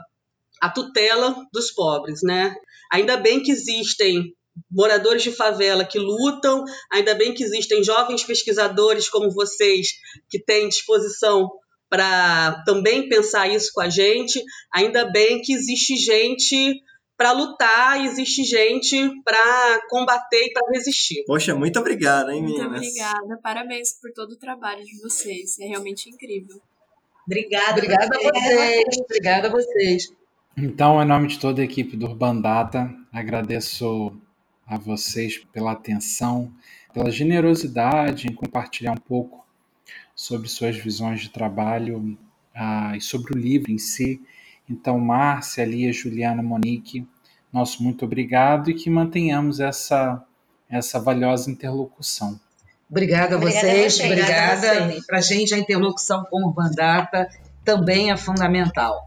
a tutela dos pobres, né? Ainda bem que existem moradores de favela que lutam, ainda bem que existem jovens pesquisadores como vocês que têm disposição para também pensar isso com a gente, ainda bem que existe gente para lutar, existe gente para combater e para resistir. Poxa, muito obrigado, hein, meninas? Muito obrigada, parabéns por todo o trabalho de vocês, é realmente incrível. Obrigada, obrigada a vocês, obrigada a vocês. Então, em nome de toda a equipe do Urban Data, agradeço a vocês pela atenção, pela generosidade em compartilhar um pouco sobre suas visões de trabalho ah, e sobre o livro em si. Então, Márcia, Lia, Juliana, Monique, nosso muito obrigado e que mantenhamos essa, essa valiosa interlocução. Obrigada a vocês, obrigada. Para a gente, a interlocução com o Bandata também é fundamental.